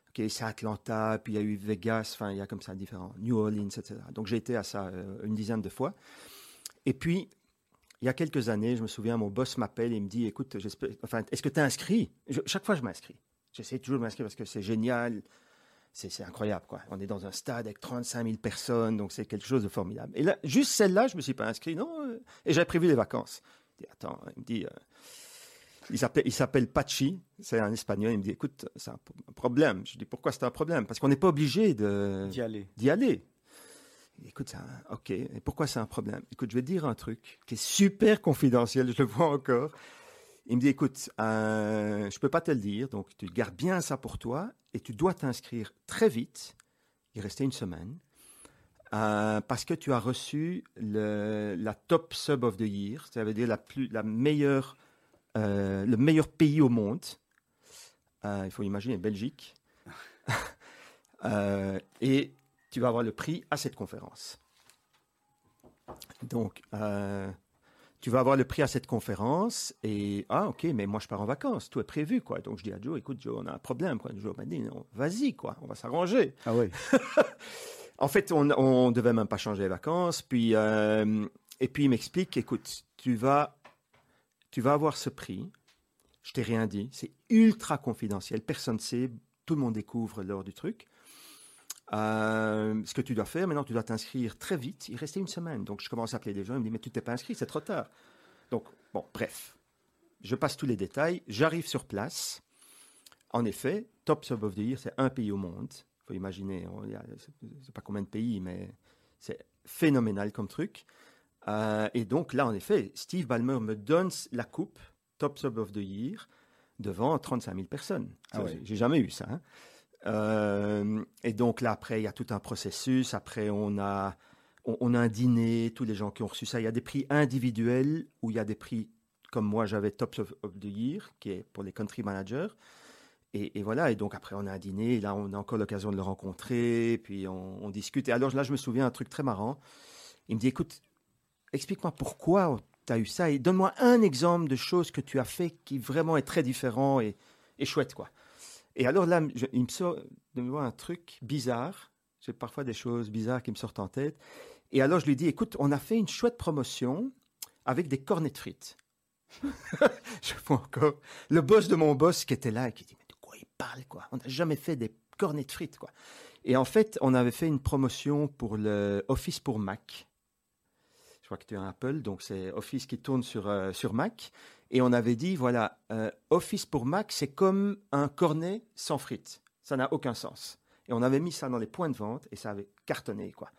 Ok, c'est Atlanta, puis il y a eu Vegas, enfin, il y a comme ça différents, New Orleans, etc. Donc j'ai été à ça euh, une dizaine de fois. Et puis, il y a quelques années, je me souviens, mon boss m'appelle et me dit Écoute, enfin, est-ce que tu es inscrit Chaque fois, je m'inscris. J'essaie toujours de m'inscrire parce que c'est génial. C'est incroyable, quoi. On est dans un stade avec 35 000 personnes, donc c'est quelque chose de formidable. Et là, juste celle-là, je me suis pas inscrit, non. euh, Et j'avais prévu les vacances. Je dis, Attends, il me dit. euh, il s'appelle, il s'appelle Pachi, c'est un espagnol. Il me dit Écoute, c'est un, pro- un problème. Je dis Pourquoi c'est un problème? Parce qu'on n'est pas obligé de, D'y aller. d'y aller. Écoute, ça, ok, et pourquoi c'est un problème? Écoute, je vais te dire un truc qui est super confidentiel, je le vois encore. Il me dit, écoute, euh, je peux pas te le dire, donc tu gardes bien ça pour toi et tu dois t'inscrire très vite. Il restait une semaine. euh, parce que tu as reçu le, la top sub of the year, ça veut dire la, plus, la meilleure, euh, le meilleur pays au monde. Euh, il faut imaginer Belgique. Euh, et tu vas avoir le prix à cette conférence. Donc, tu vas avoir le prix à cette conférence et ah ok, mais moi je pars en vacances, tout est prévu quoi. Donc je dis à Joe, écoute Joe, on a un problème quoi. Joe m'a dit non, vas-y quoi, on va s'arranger. Ah oui. En fait, on, on devait même pas changer les vacances. Puis, et puis il m'explique, écoute, tu vas, tu vas avoir ce prix. Je t'ai rien dit. C'est ultra confidentiel. Personne ne sait. Tout le monde découvre lors du truc. Euh, ce que tu dois faire, maintenant, tu dois t'inscrire très vite. Il restait une semaine. Donc, je commence à appeler des gens. Ils me disent, mais tu t'es pas inscrit, c'est trop tard. Donc, bon, bref. Je passe tous les détails. J'arrive sur place. En effet, Top Sub c'est un pays au monde. Il faut imaginer, je sais pas combien de pays, mais c'est phénoménal comme truc. Euh, et donc là, en effet, Steve Ballmer me donne la coupe Top Sub of the Year devant 35 000 personnes. Ah ouais. j'ai- jamais eu ça. hein. Euh, et donc là, après, il y a tout un processus. Après, on a, on, on a un dîner, tous les gens qui ont reçu ça. Il y a des prix individuels où il y a des prix comme moi, j'avais Top of, of the Year, qui est pour les country managers. Et, et voilà, et donc après on a un dîner, et là on a encore l'occasion de le rencontrer, puis on, on discute. Et alors là, je me souviens un truc très marrant. Il me dit, écoute, explique-moi pourquoi tu as eu ça et donne-moi un exemple de choses que tu as fait qui vraiment est très différent et, et chouette, quoi. Et alors là, je- il me sort de me voir un truc bizarre. J'ai parfois des choses bizarres qui me sortent en tête. Et alors je lui dis, écoute, on a fait une chouette promotion avec des cornets de frites. je vois encore le boss de mon boss qui était là et qui dit, mais de quoi il parle, quoi? On n'a jamais fait des cornets de frites, quoi. Et en fait, on avait fait une promotion pour le Office pour Mac. Je crois que tu as un Apple, donc c'est Office qui tourne sur, euh, sur Mac. Et on avait dit, voilà, euh, Office pour Mac, c'est comme un cornet sans frites. Ça n'a aucun sens. Et on avait mis ça dans les points de vente et ça avait cartonné, quoi.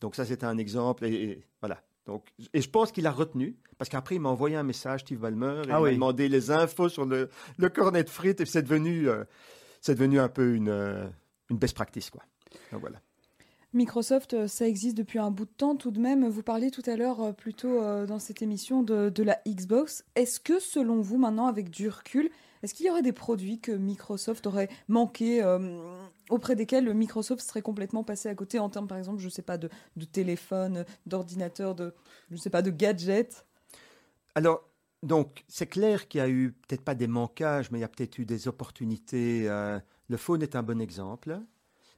Donc ça, c'était un exemple. Et, et voilà. Donc, et je pense qu'il a retenu, parce qu'après, il m'a envoyé un message, Steve Ballmer, et Ah il m'a demandé les infos sur le, le cornet de frites, et c'est devenu, euh, c'est devenu un peu une, une best practice, quoi. Donc voilà. Microsoft, euh, ça existe depuis un bout de temps tout de même. Vous parliez tout à l'heure, euh, plutôt euh, dans cette émission, de, la Xbox. Est-ce que, selon vous, maintenant, avec du recul, est-ce qu'il y aurait des produits que Microsoft aurait manqué, auprès desquels Microsoft serait complètement passé à côté en termes, par exemple, je sais pas, de, téléphone, d'ordinateur, de, je sais pas, de gadgets? Alors, donc, c'est clair qu'il y a eu peut-être pas des manquages, mais il y a peut-être eu des opportunités. le phone est un bon exemple.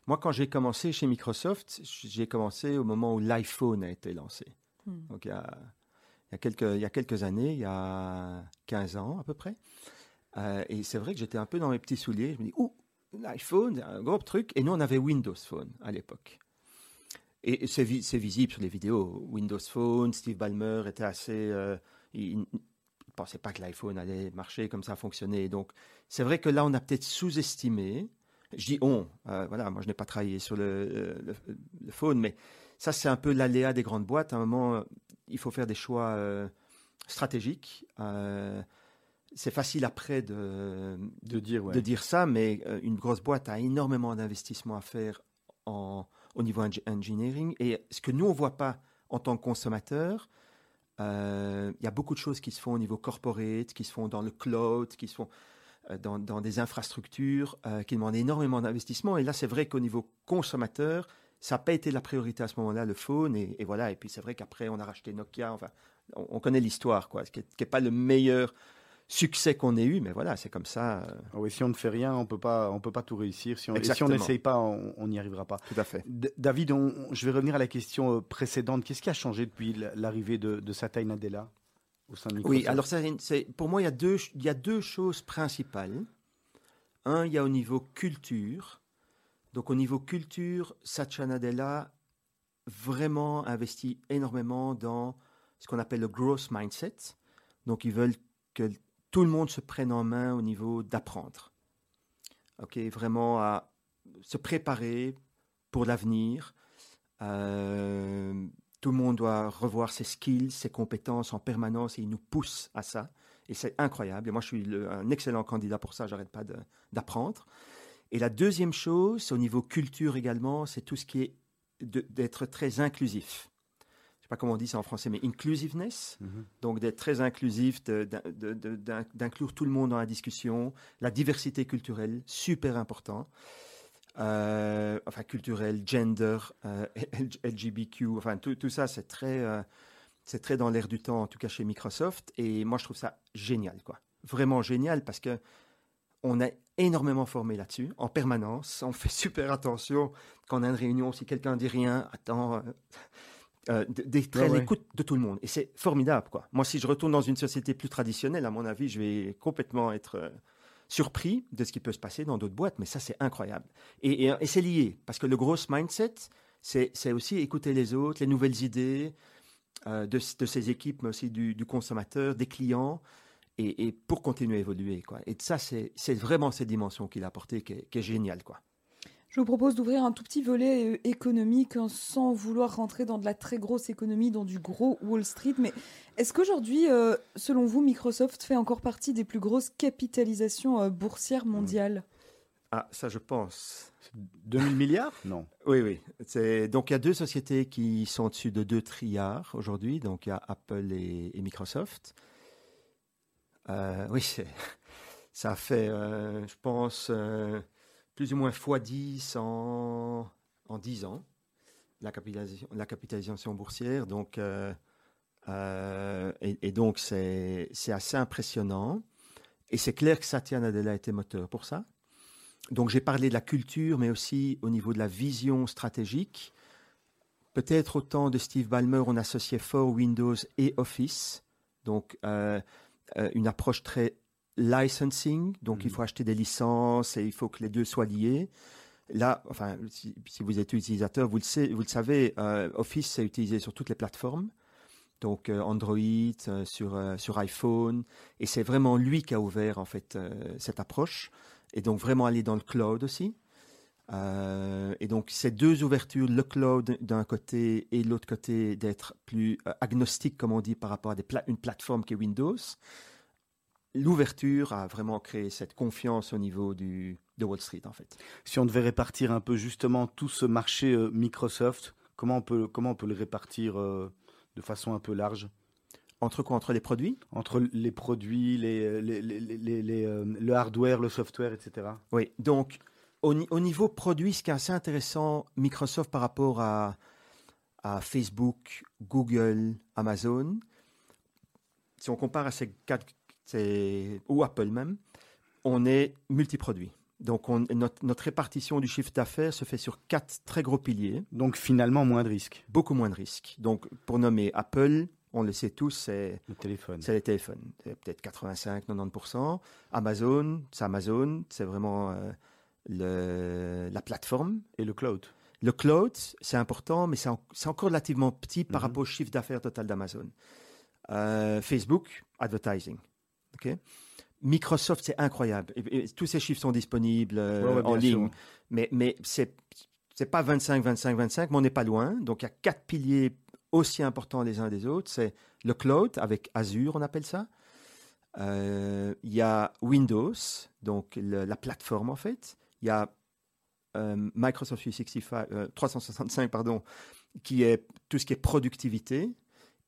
Moi, quand j'ai commencé chez Microsoft, j'ai commencé au moment où l'iPhone a été lancé. Hmm. Donc, il y, a, il, y a quelques, il y a quelques années, il y a 15 ans à peu près. Euh, et c'est vrai que j'étais un peu dans mes petits souliers. Je me dis, ouh, l'iPhone, un gros truc. Et nous, on avait Windows Phone à l'époque. Et c'est vi- c'est visible sur les vidéos. Windows Phone, Steve Ballmer était assez. euh, il ne pensait pas que l'iPhone allait marcher comme ça fonctionner. Donc, c'est vrai que là, on a peut-être sous-estimé. Je dis on. euh, voilà, moi, je n'ai pas travaillé sur le, le, le phone, mais ça, c'est un peu l'aléa des grandes boîtes. À un moment, il faut faire des choix euh, stratégiques. Euh, c'est facile après de, De dire, ouais. de dire ça, mais une grosse boîte a énormément d'investissements à faire en, au niveau eng- engineering. Et ce que nous, on ne voit pas en tant que consommateur, il y a beaucoup de choses qui se font au niveau corporate, qui se font dans le cloud, qui se font dans, dans des infrastructures, euh, qui demandent énormément d'investissement. Et là, c'est vrai qu'au niveau consommateur, ça n'a pas été la priorité à ce moment-là, le phone. Et, et voilà. Et puis, c'est vrai qu'après, on a racheté Nokia. Enfin, on, on connaît l'histoire, quoi. Ce qui n'est pas le meilleur succès qu'on ait eu, mais voilà, c'est comme ça. euh, Ah oui, si on ne fait rien, on peut pas, on peut pas tout réussir. Si on, et si on n'essaye pas, on n'y arrivera pas. tout à fait. D- David, on- je vais revenir à la question euh, précédente. Qu'est-ce qui a changé depuis l'arrivée de, de Satya Nadella? Au sein de Microsoft Oui, alors ça, c'est, pour moi, il y, a deux, il y a deux choses principales. Un, il y a au niveau culture. Donc au niveau culture, Satya Nadella vraiment investi énormément dans ce qu'on appelle le growth mindset. Donc ils veulent que tout le monde se prenne en main au niveau d'apprendre. Ok, vraiment à se préparer pour l'avenir. Euh, tout le monde doit revoir ses skills, ses compétences en permanence et il nous pousse à ça. Et c'est incroyable. Et moi, je suis le- un excellent candidat pour ça. J'arrête pas d'apprendre. Et la deuxième chose, c'est au niveau culture également, c'est tout ce qui est d'être très inclusif. Je sais pas comment on dit ça en français, mais inclusiveness. Mhm. Donc d'être très inclusif, d'inclure tout le monde dans la discussion. La diversité culturelle, super important. Euh, enfin, culturelle, gender, euh, LGBTQ, enfin tout, tout ça, c'est très, euh, c'est très dans l'air du temps, en tout cas chez Microsoft. Et moi, je trouve ça génial, quoi. Vraiment génial parce que on a énormément formé là-dessus, en permanence. On fait super attention quand on a une réunion, si quelqu'un dit rien, attends, euh, d'être à l'écoute de tout le monde. Et c'est formidable, quoi. Moi, si je retourne dans une société plus traditionnelle, à mon avis, je vais complètement être surpris de ce qui peut se passer dans d'autres boîtes, mais ça, c'est incroyable. Et, et- c'est lié, parce que le gros mindset, c'est aussi écouter les autres, les nouvelles idées euh, de, de ces équipes, mais aussi du, du consommateur, des clients, et, et pour continuer à évoluer. Quoi. Et ça, c'est vraiment cette dimension qu'il a apportée qui est, qui est géniale. Quoi. Je vous propose d'ouvrir un tout petit volet euh, économique hein, sans vouloir rentrer dans de la très grosse économie, dans du gros Wall Street. Mais est-ce qu'aujourd'hui, euh, selon vous, Microsoft fait encore partie des plus grosses capitalisations euh, boursières mondiales? Ah, ça, je pense. 2000 milliards? Non. Oui, oui. C'est- Donc, il y a deux sociétés qui sont au-dessus de 2 trilliards aujourd'hui. Donc, il y a Apple et, et Microsoft. Euh, oui, ça fait, euh, je pense, euh, plus ou moins x10 en, en 10 ans, la capitalisation, boursière. Donc, euh, Euh, et, donc, c'est assez impressionnant. Et c'est clair que Satya Nadella a été moteur pour ça. Donc, j'ai parlé de la culture, mais aussi au niveau de la vision stratégique. Peut-être au temps de Steve Ballmer, on associait fort Windows et Office. Donc, euh, une approche très licensing. Donc, il Mhm. faut acheter des licences et il faut que les deux soient liés. Là, enfin, si, si vous êtes utilisateur, vous le, savez, vous le savez euh, Office, c'est utilisé sur toutes les plateformes. Donc, euh, Android, euh, sur, sur iPhone. Et c'est vraiment lui qui a ouvert, en fait, cette approche. Et donc, vraiment aller dans le cloud aussi. Et donc, ces deux ouvertures, le cloud d'un côté et de l'autre côté, d'être plus agnostique, comme on dit, par rapport à des pla- une plateforme qui est Windows, l'ouverture a vraiment créé cette confiance au niveau du, de Wall Street, en fait. Si on devait répartir un peu justement tout ce marché euh, Microsoft, comment on peut, comment on peut le répartir euh, de façon un peu large? Entre quoi? Entre les produits? Entre les produits, les, les, les, les- les, euh, le hardware, le software, etc. Oui, donc au, ni- au niveau produit, ce qui est assez intéressant, Microsoft par rapport à, à Facebook, Google, Amazon, si on compare à ces quatre, ou Apple même, on est multiproduit. Donc on, notre, notre répartition du chiffre d'affaires se fait sur quatre très gros piliers, Donc finalement moins de risques. beaucoup moins de risques. Donc pour nommer Apple, on le sait tous, c'est Le téléphone. c'est les téléphones. Peut-être 85-90%. Amazon, c'est Amazon, c'est vraiment euh, le, la plateforme. Et le cloud. Le cloud, c'est important, mais c'est en- c'est encore relativement petit par Mhm. rapport au chiffre d'affaires total d'Amazon. Euh, Facebook, advertising. Ok Microsoft, c'est incroyable. Et- et tous ces chiffres sont disponibles euh, Ouais, ouais, bien en sûr. ligne. Mais, mais c'est c'est pas 25, 25, 25, mais on n'est pas loin. Donc, il y a quatre piliers aussi importants les uns des autres. C'est le cloud, avec Azure, on appelle ça. Euh, Il y a Windows, donc le- la plateforme, en fait. Il y a euh, Microsoft 365, euh, 365, pardon, qui est tout ce qui est productivité.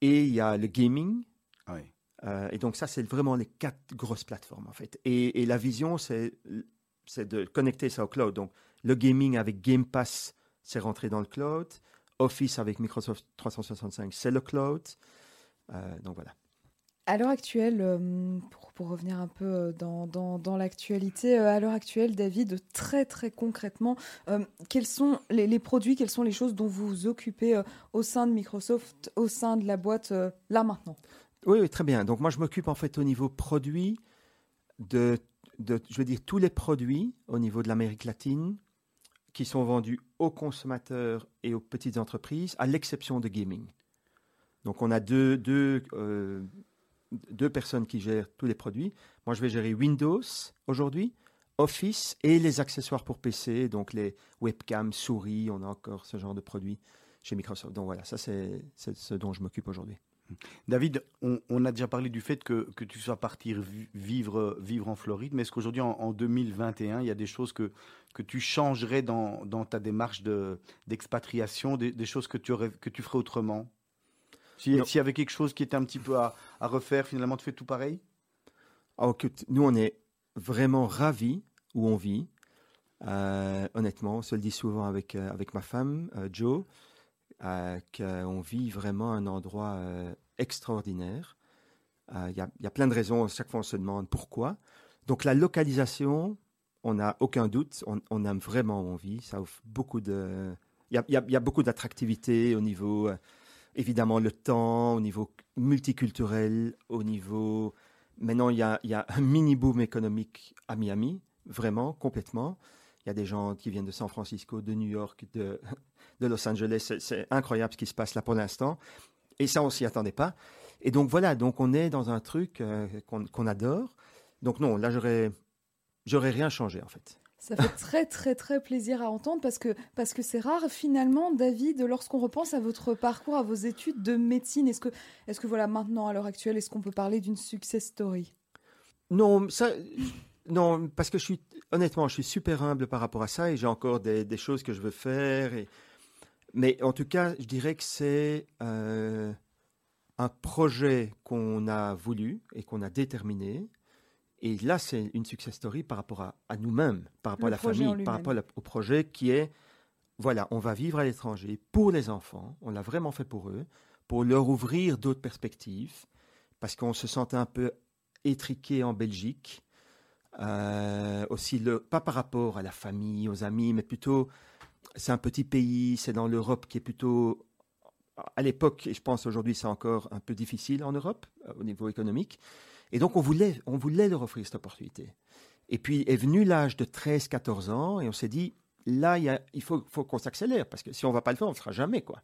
Et il y a le gaming. Oui. Euh, et donc, ça, c'est vraiment les quatre grosses plateformes, en fait. Et, la vision, c'est de connecter ça au cloud. Donc, le gaming avec Game Pass, c'est rentré dans le cloud. Office avec Microsoft 365, c'est le cloud. Euh, donc, voilà. À l'heure actuelle, euh, pour, pour revenir un peu dans, dans, l'actualité, à l'heure actuelle, David, très très concrètement, quels sont les, produits, quelles sont les choses dont vous vous occupez au sein de Microsoft, au sein de la boîte, là maintenant? Oui, oui, très bien. Donc, moi, je m'occupe en fait au niveau produit de, je veux dire, tous les produits au niveau de l'Amérique latine qui sont vendus aux consommateurs et aux petites entreprises, à l'exception de gaming. Donc, on a deux, deux, euh, deux personnes qui gèrent tous les produits. Moi, je vais gérer Windows aujourd'hui, Office et les accessoires pour PC, donc les webcams, souris, on a encore ce genre de produits chez Microsoft. Donc, voilà, ça, c'est ce dont je m'occupe aujourd'hui. David, on, on a déjà parlé du fait que, que tu sois parti vi- vivre, vivre en Floride, mais est-ce qu'aujourd'hui, en, en 2021, il y a des choses que, que tu changerais dans, dans ta démarche de- d'expatriation, des, des choses que tu, aurais, que tu ferais autrement? Si-. S'il y avait quelque chose qui était un petit peu à, à refaire, finalement, tu fais tout pareil? Ah, écoute, nous, on est vraiment ravis où on vit. Euh, honnêtement, on se le dit souvent avec, euh, avec ma femme, euh, Joe, qu'on vit vraiment un endroit euh, extraordinaire. Euh, Il y, a, plein de raisons, chaque fois on se demande pourquoi. Donc la localisation, on n'a aucun doute, on, aime vraiment où on vit, ça offre beaucoup de... Il y a, beaucoup d'attractivité au niveau, euh, évidemment, le temps, au niveau multiculturel, au niveau... Maintenant, il y a, il y a un mini-boom économique à Miami, vraiment, complètement. Il y a des gens qui viennent de San Francisco, de New York, de, de Los Angeles. C'est- incroyable ce qui se passe là pour l'instant. Et ça, on s'y attendait pas. Et donc voilà, donc on est dans un truc euh, qu'on adore. Donc non, là, j'aurais, j'aurais rien changé en fait. Ça fait très très très plaisir à entendre parce que parce que c'est rare finalement, David, lorsqu'on repense à votre parcours, à vos études de médecine. Est-ce que est-ce que voilà maintenant à l'heure actuelle, est-ce qu'on peut parler d'une success story? Non, ça, non, parce que je suis, honnêtement, je suis super humble par rapport à ça et j'ai encore des, des choses que je veux faire. Et, mais en tout cas, je dirais que c'est euh, un projet qu'on a voulu et qu'on a déterminé. Et là, c'est une success story par rapport à, à nous-mêmes, par rapport Le à la famille, par rapport la- au projet qui est, voilà, on va vivre à l'étranger pour les enfants. On l'a vraiment fait pour eux, pour leur ouvrir d'autres perspectives, parce qu'on se sentait un peu étriqué en Belgique. Euh, aussi, le, pas par rapport à la famille, aux amis, mais plutôt, c'est un petit pays, c'est dans l'Europe qui est plutôt, à l'époque, et je pense aujourd'hui c'est encore un peu difficile en Europe, euh, au niveau économique. Et donc, on voulait, on voulait leur offrir cette opportunité. Et puis est venu l'âge de 13-14 ans, et on s'est dit, là, il, faut, qu'on s'accélère, parce que si on va pas le faire, on ne le fera jamais, quoi.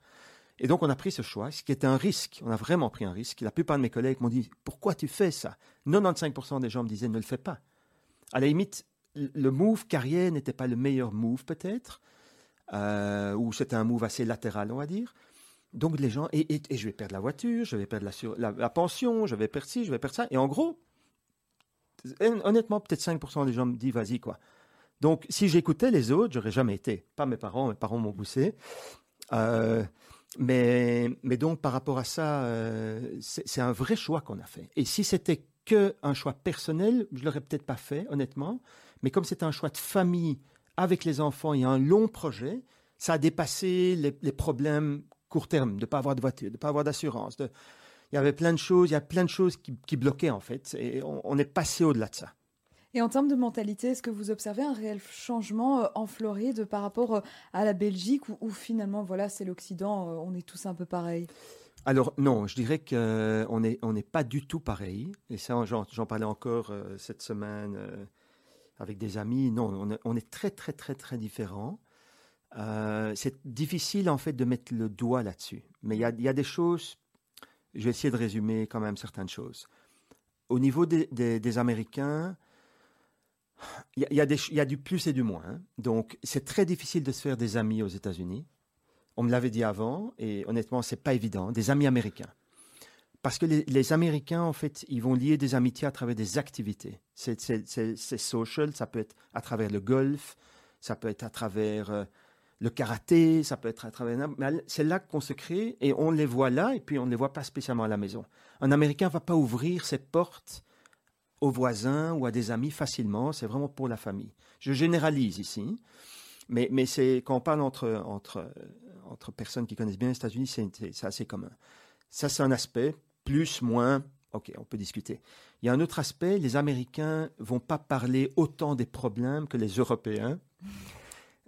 Et donc, on a pris ce choix, ce qui était un risque. On a vraiment pris un risque. La plupart de mes collègues m'ont dit Pourquoi tu fais ça? 95% des gens me disaient Ne le fais pas. À la limite, le move carrière n'était pas le meilleur move, peut-être, euh, ou c'était un move assez latéral, on va dire. Donc, les gens, et, je vais perdre la voiture, je vais perdre la, pension, je vais perdre ci, je vais perdre ça. Et en gros, honnêtement, peut-être 5% des gens me disent Vas-y, quoi. Donc, si j'écoutais les autres, j'aurais jamais été. Pas mes parents, mes parents m'ont poussé. Euh, mais, donc, par rapport à ça, euh, c'est un vrai choix qu'on a fait. Et si c'était que un choix personnel, je l'aurais peut-être pas fait, honnêtement. Mais comme c'est un choix de famille avec les enfants et un long projet, ça a dépassé les, les problèmes court terme, de ne pas avoir de voiture, de ne pas avoir d'assurance. de- Il y avait plein de choses, il y a plein de choses qui, qui bloquaient en fait. Et on, on est passé au-delà de ça. Et en termes de mentalité, est-ce que vous observez un réel changement euh, en Floride par rapport euh, à la Belgique où, où finalement, voilà, c'est l'Occident, euh, on est tous un peu pareils? Alors non, je dirais qu'on n'est on n'est pas du tout pareil. Et ça, j'en j'en parlais encore euh, cette semaine euh, avec des amis. Non, on est, très très très très différents. Euh, c'est difficile en fait de mettre le doigt là-dessus. Mais il y a, des choses, je vais essayer de résumer quand même certaines choses. Au niveau des, Américains, il y, a, du plus et du moins. hein. Donc c'est très difficile de se faire des amis aux États-Unis. On me l'avait dit avant, et honnêtement, c'est pas évident, des amis américains. Parce que les Américains, en fait, ils vont lier des amitiés à travers des activités. C'est social, ça peut être à travers le golf, ça peut être à travers euh, le karaté, ça peut être à travers... C'est là qu'on se crée, et on les voit là, et puis on ne les voit pas spécialement à la maison. Un Américain va pas ouvrir ses portes aux voisins ou à des amis facilement, c'est vraiment pour la famille. Je généralise ici, mais, mais c'est quand on parle entre, entre, entre personnes qui connaissent bien les États-Unis, c'est assez commun. Ça, c'est un aspect, plus, moins, ok, on peut discuter. Il y a un autre aspect, les Américains vont pas parler autant des problèmes que les Européens,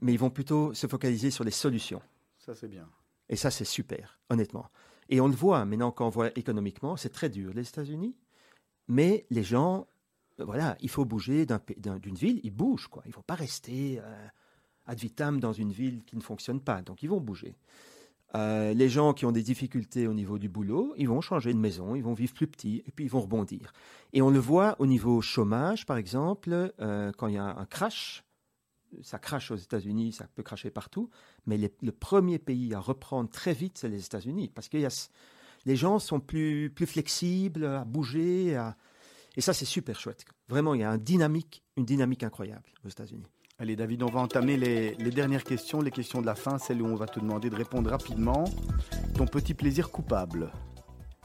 mais ils vont plutôt se focaliser sur les solutions. Ça, c'est bien. Et ça, c'est super, honnêtement. Et on le voit maintenant quand on voit économiquement, c'est très dur, les États-Unis. Mais les gens, voilà, il faut bouger d'une ville, ils bougent, quoi. Il ne faut pas rester euh, ad vitam dans une ville qui ne fonctionne pas. Donc, ils vont bouger. Euh, les gens qui ont des difficultés au niveau du boulot, ils vont changer de maison, ils vont vivre plus petit, et puis ils vont rebondir. Et on le voit au niveau chômage, par exemple, euh, quand il y a un crash, ça crache aux États-Unis, ça peut cracher partout, mais le premier pays à reprendre très vite, c'est les États-Unis, parce que les gens sont plus, flexibles à bouger, et ça c'est super chouette. Vraiment, il y a une dynamique incroyable aux États-Unis. Allez David, on va entamer les, les dernières questions, les questions de la fin, celles où on va te demander de répondre rapidement. Ton petit plaisir coupable.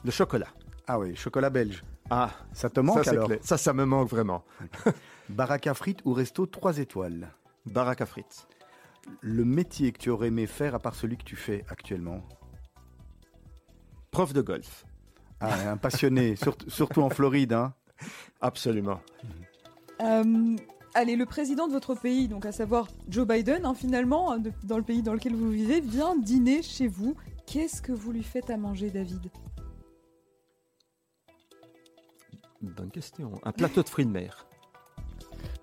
Le chocolat. Ah oui, chocolat belge. Ah, Ça te manque ça, alors clair. ça, ça me manque vraiment. Baraque à frites ou resto 3 étoiles Baraque à frites. Le métier que tu aurais aimé faire à part celui que tu fais actuellement Prof de golf. Ah, un passionné, surtout, surtout en Floride. Hein. Absolument. Euh, allez, le président de votre pays, donc à savoir Joe Biden, hein, finalement, hein, de- dans le pays dans lequel vous vivez, vient dîner chez vous. Qu'est-ce que vous lui faites à manger, David? Bonne question. Un plateau de fruits de mer.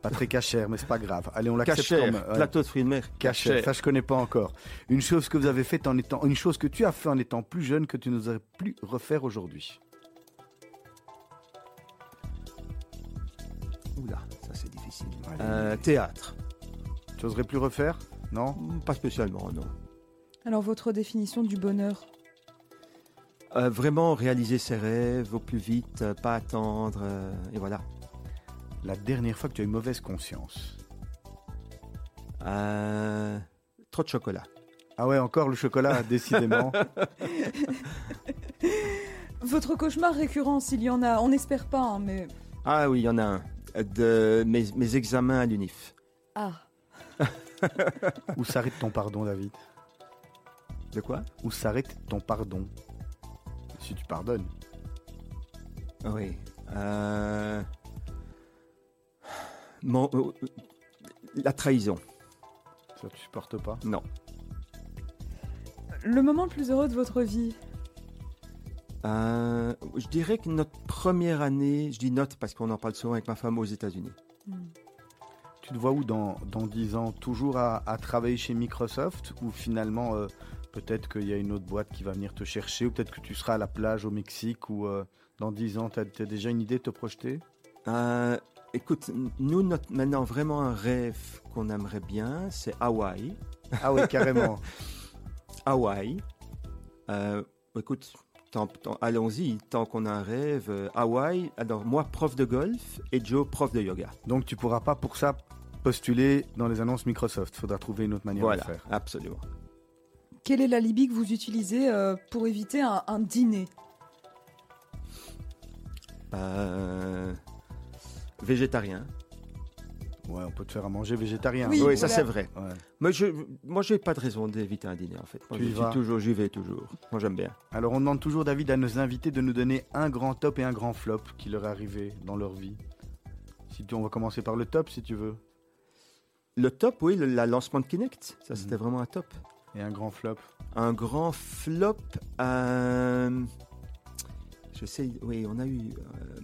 Pas très cachère, mais c'est pas grave. Allez, on l'accepte Cachère. comme ouais, Plateau de fruits de mer. cachère. Ça, je connais pas encore. Une chose que vous avez faite en étant, une chose que tu as fait en étant plus jeune que tu n'oserais plus refaire aujourd'hui. Oula, ça c'est. Euh, théâtre. Tu oserais plus refaire? Non? Pas spécialement, non. Alors, votre définition du bonheur? Euh, vraiment réaliser ses rêves au plus vite, euh, pas attendre, euh, et voilà. La dernière fois que tu as eu mauvaise conscience? Euh, trop de chocolat. Ah ouais, encore le chocolat, décidément. Votre cauchemar récurrent, s'il y en a, on n'espère pas, hein, mais... Ah oui, il y en a un. De mes, mes examens à l'UNIF. Ah, Où s'arrête ton pardon, David? De quoi? Où s'arrête ton pardon? Si tu pardonnes. Oui. Euh, mon- euh, La trahison. Ça, tu supportes pas? Non. Le moment le plus heureux de votre vie Euh, je dirais que notre première année, je dis notre parce qu'on en parle souvent avec ma femme aux États-Unis. Tu te vois où dans, dans 10 ans? Toujours à, à travailler chez Microsoft Ou finalement, euh, peut-être qu'il y a une autre boîte qui va venir te chercher Ou peut-être que tu seras à la plage au Mexique Ou euh, dans 10 ans, tu as, déjà une idée de te projeter? Écoute, nous, notre, maintenant, vraiment un rêve qu'on aimerait bien, c'est Hawaï. Ah oui, carrément. Hawaï. Écoute, allons-y, tant qu'on a un rêve. euh, Hawaï, alors moi, prof de golf et Joe, prof de yoga. Donc tu pourras pas pour ça postuler dans les annonces Microsoft. Il faudra trouver une autre manière Voilà, de faire. absolument. Quel est l'alibi que vous utilisez euh, pour éviter un, un dîner? Euh, végétarien. Ouais, on peut te faire à manger végétarien. Oui, Oui, ça c'est vrai. Ouais. Moi, je, moi, j'ai pas de raison d'éviter un dîner en fait. Moi, Tu y vas. toujours, j'y vais toujours. Moi, j'aime bien. Alors on demande toujours David à nos invités de nous donner un grand top et un grand flop qui leur est arrivé dans leur vie. Si tu, on va commencer par le top si tu veux. Le top, oui, le la lancement de Kinect, ça Mhm. c'était vraiment un top. Et un grand flop. Un grand flop. euh, je sais, oui, on a eu euh,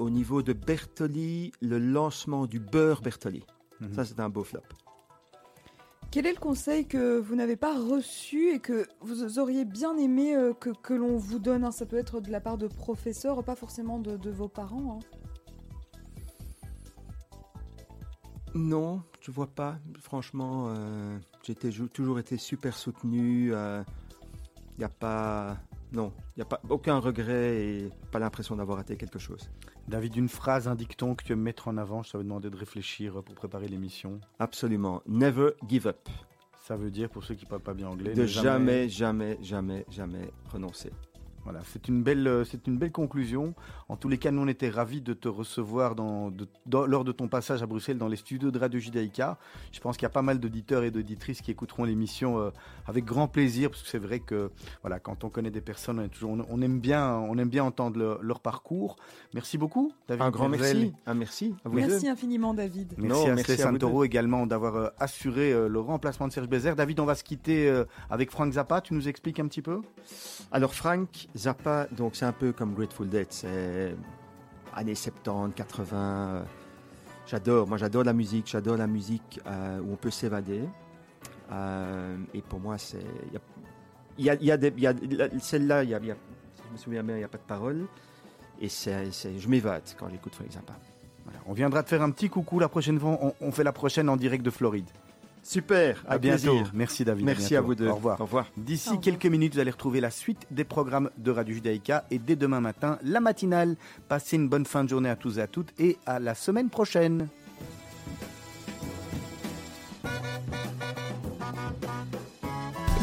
au niveau de Bertoli le lancement du beurre Bertoli. Mhm. Ça, c'est un beau flop. Quel est le conseil que vous n'avez pas reçu et que vous auriez bien aimé euh, que, que l'on vous donne hein? Ça peut être de la part de professeurs, pas forcément de, de vos parents. hein. Non, je vois pas. Franchement, euh, j'ai toujours été super soutenu. Il n'y a pas. Non, il n'y a pas aucun regret et pas l'impression d'avoir raté quelque chose. David, une phrase, un dicton que tu aimes mettre en avant, je t'avais demandé de réfléchir pour préparer l'émission. Absolument. Never give up. Ça veut dire, pour ceux qui parlent pas bien anglais, De ne jamais, jamais, jamais, jamais renoncer. Voilà, c'est une belle, euh, c'est une belle conclusion. En tous les cas, nous on était ravis de te recevoir dans, de- dans- lors de ton passage à Bruxelles dans les studios de Radio Judaïka. Je pense qu'il y a pas mal d'auditeurs et d'auditrices qui écouteront l'émission euh, avec grand plaisir, parce que c'est vrai que voilà, quand on connaît des personnes, on, est toujours, on, on aime bien, on aime bien entendre le- leur parcours. Merci beaucoup, David. Un grand Merzel. merci. Un merci à vous deux. Merci infiniment, David. Merci Non, à merci Santoro également d'avoir euh, assuré euh, le remplacement de Serge Bézère. David, on va se quitter euh, avec Frank Zappa. Tu nous expliques un petit peu? Alors Frank Zappa, donc c'est un peu comme Grateful Dead, c'est années 70, 80. euh, J'adore, moi j'adore la musique, j'adore la musique euh, où on peut s'évader. Euh, et pour moi, c'est il y a, y a, y a celle-là, y a, si je me souviens bien, il n'y a pas de parole. Et c'est, je m'évade quand j'écoute Frank Zappa. Voilà, On viendra te faire un petit coucou la prochaine fois. On fait la prochaine en direct de Floride. Super, À avec bientôt. plaisir. Merci David. Merci à vous deux. Au revoir. Au revoir. D'ici quelques minutes, vous allez retrouver la suite des programmes de Radio Judaïka et dès demain matin, la matinale. Passez une bonne fin de journée à tous et à toutes et à la semaine prochaine.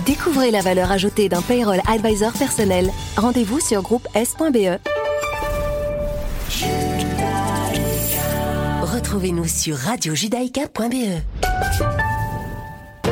Découvrez la valeur ajoutée d'un payroll advisor personnel. Rendez-vous sur groupe S.be. Retrouvez-nous sur radiojudaïka.be.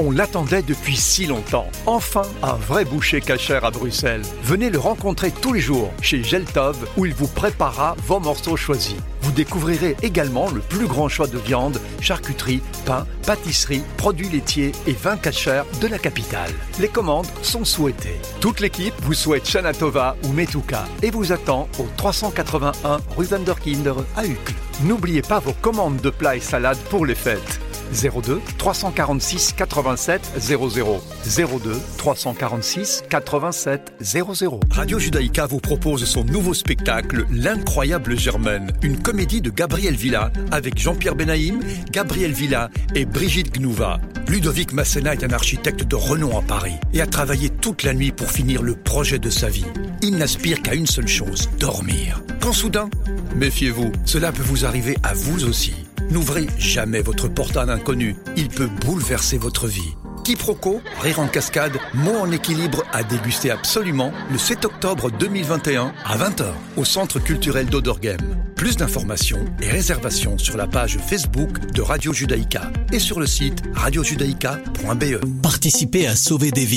On l'attendait depuis si longtemps. Enfin, un vrai boucher cachère à Bruxelles. Venez le rencontrer tous les jours chez Geltov où il vous préparera vos morceaux choisis. Vous découvrirez également le plus grand choix de viande, charcuterie, pain, pâtisserie, produits laitiers et vins cachers de la capitale. Les commandes sont souhaitées. Toute l'équipe vous souhaite Shana Tova ou Metuka et vous attend au 381 rue Vanderkinder à Uccle. N'oubliez pas vos commandes de plats et salades pour les fêtes. 02 346 87 00 02 346 87 00 Radio Judaïka vous propose son nouveau spectacle L'incroyable Germaine, une comédie de Gabriel Villa avec Jean-Pierre Benaïm, Gabriel Villa et Brigitte Gnouva. Ludovic Masséna est un architecte de renom à Paris et a travaillé toute la nuit pour finir le projet de sa vie. Il n'aspire qu'à une seule chose, dormir. Quand soudain, méfiez-vous, cela peut vous arriver à vous aussi. N'ouvrez jamais votre porte à un inconnu, il peut bouleverser votre vie. Quiproquo, rire en cascade, mots en équilibre à déguster absolument le 7 octobre 2021 à 20h au Centre culturel d'Odorgem. Plus d'informations et réservations sur la page Facebook de Radio Judaïka et sur le site radiojudaïka.be. Participez à sauver des vies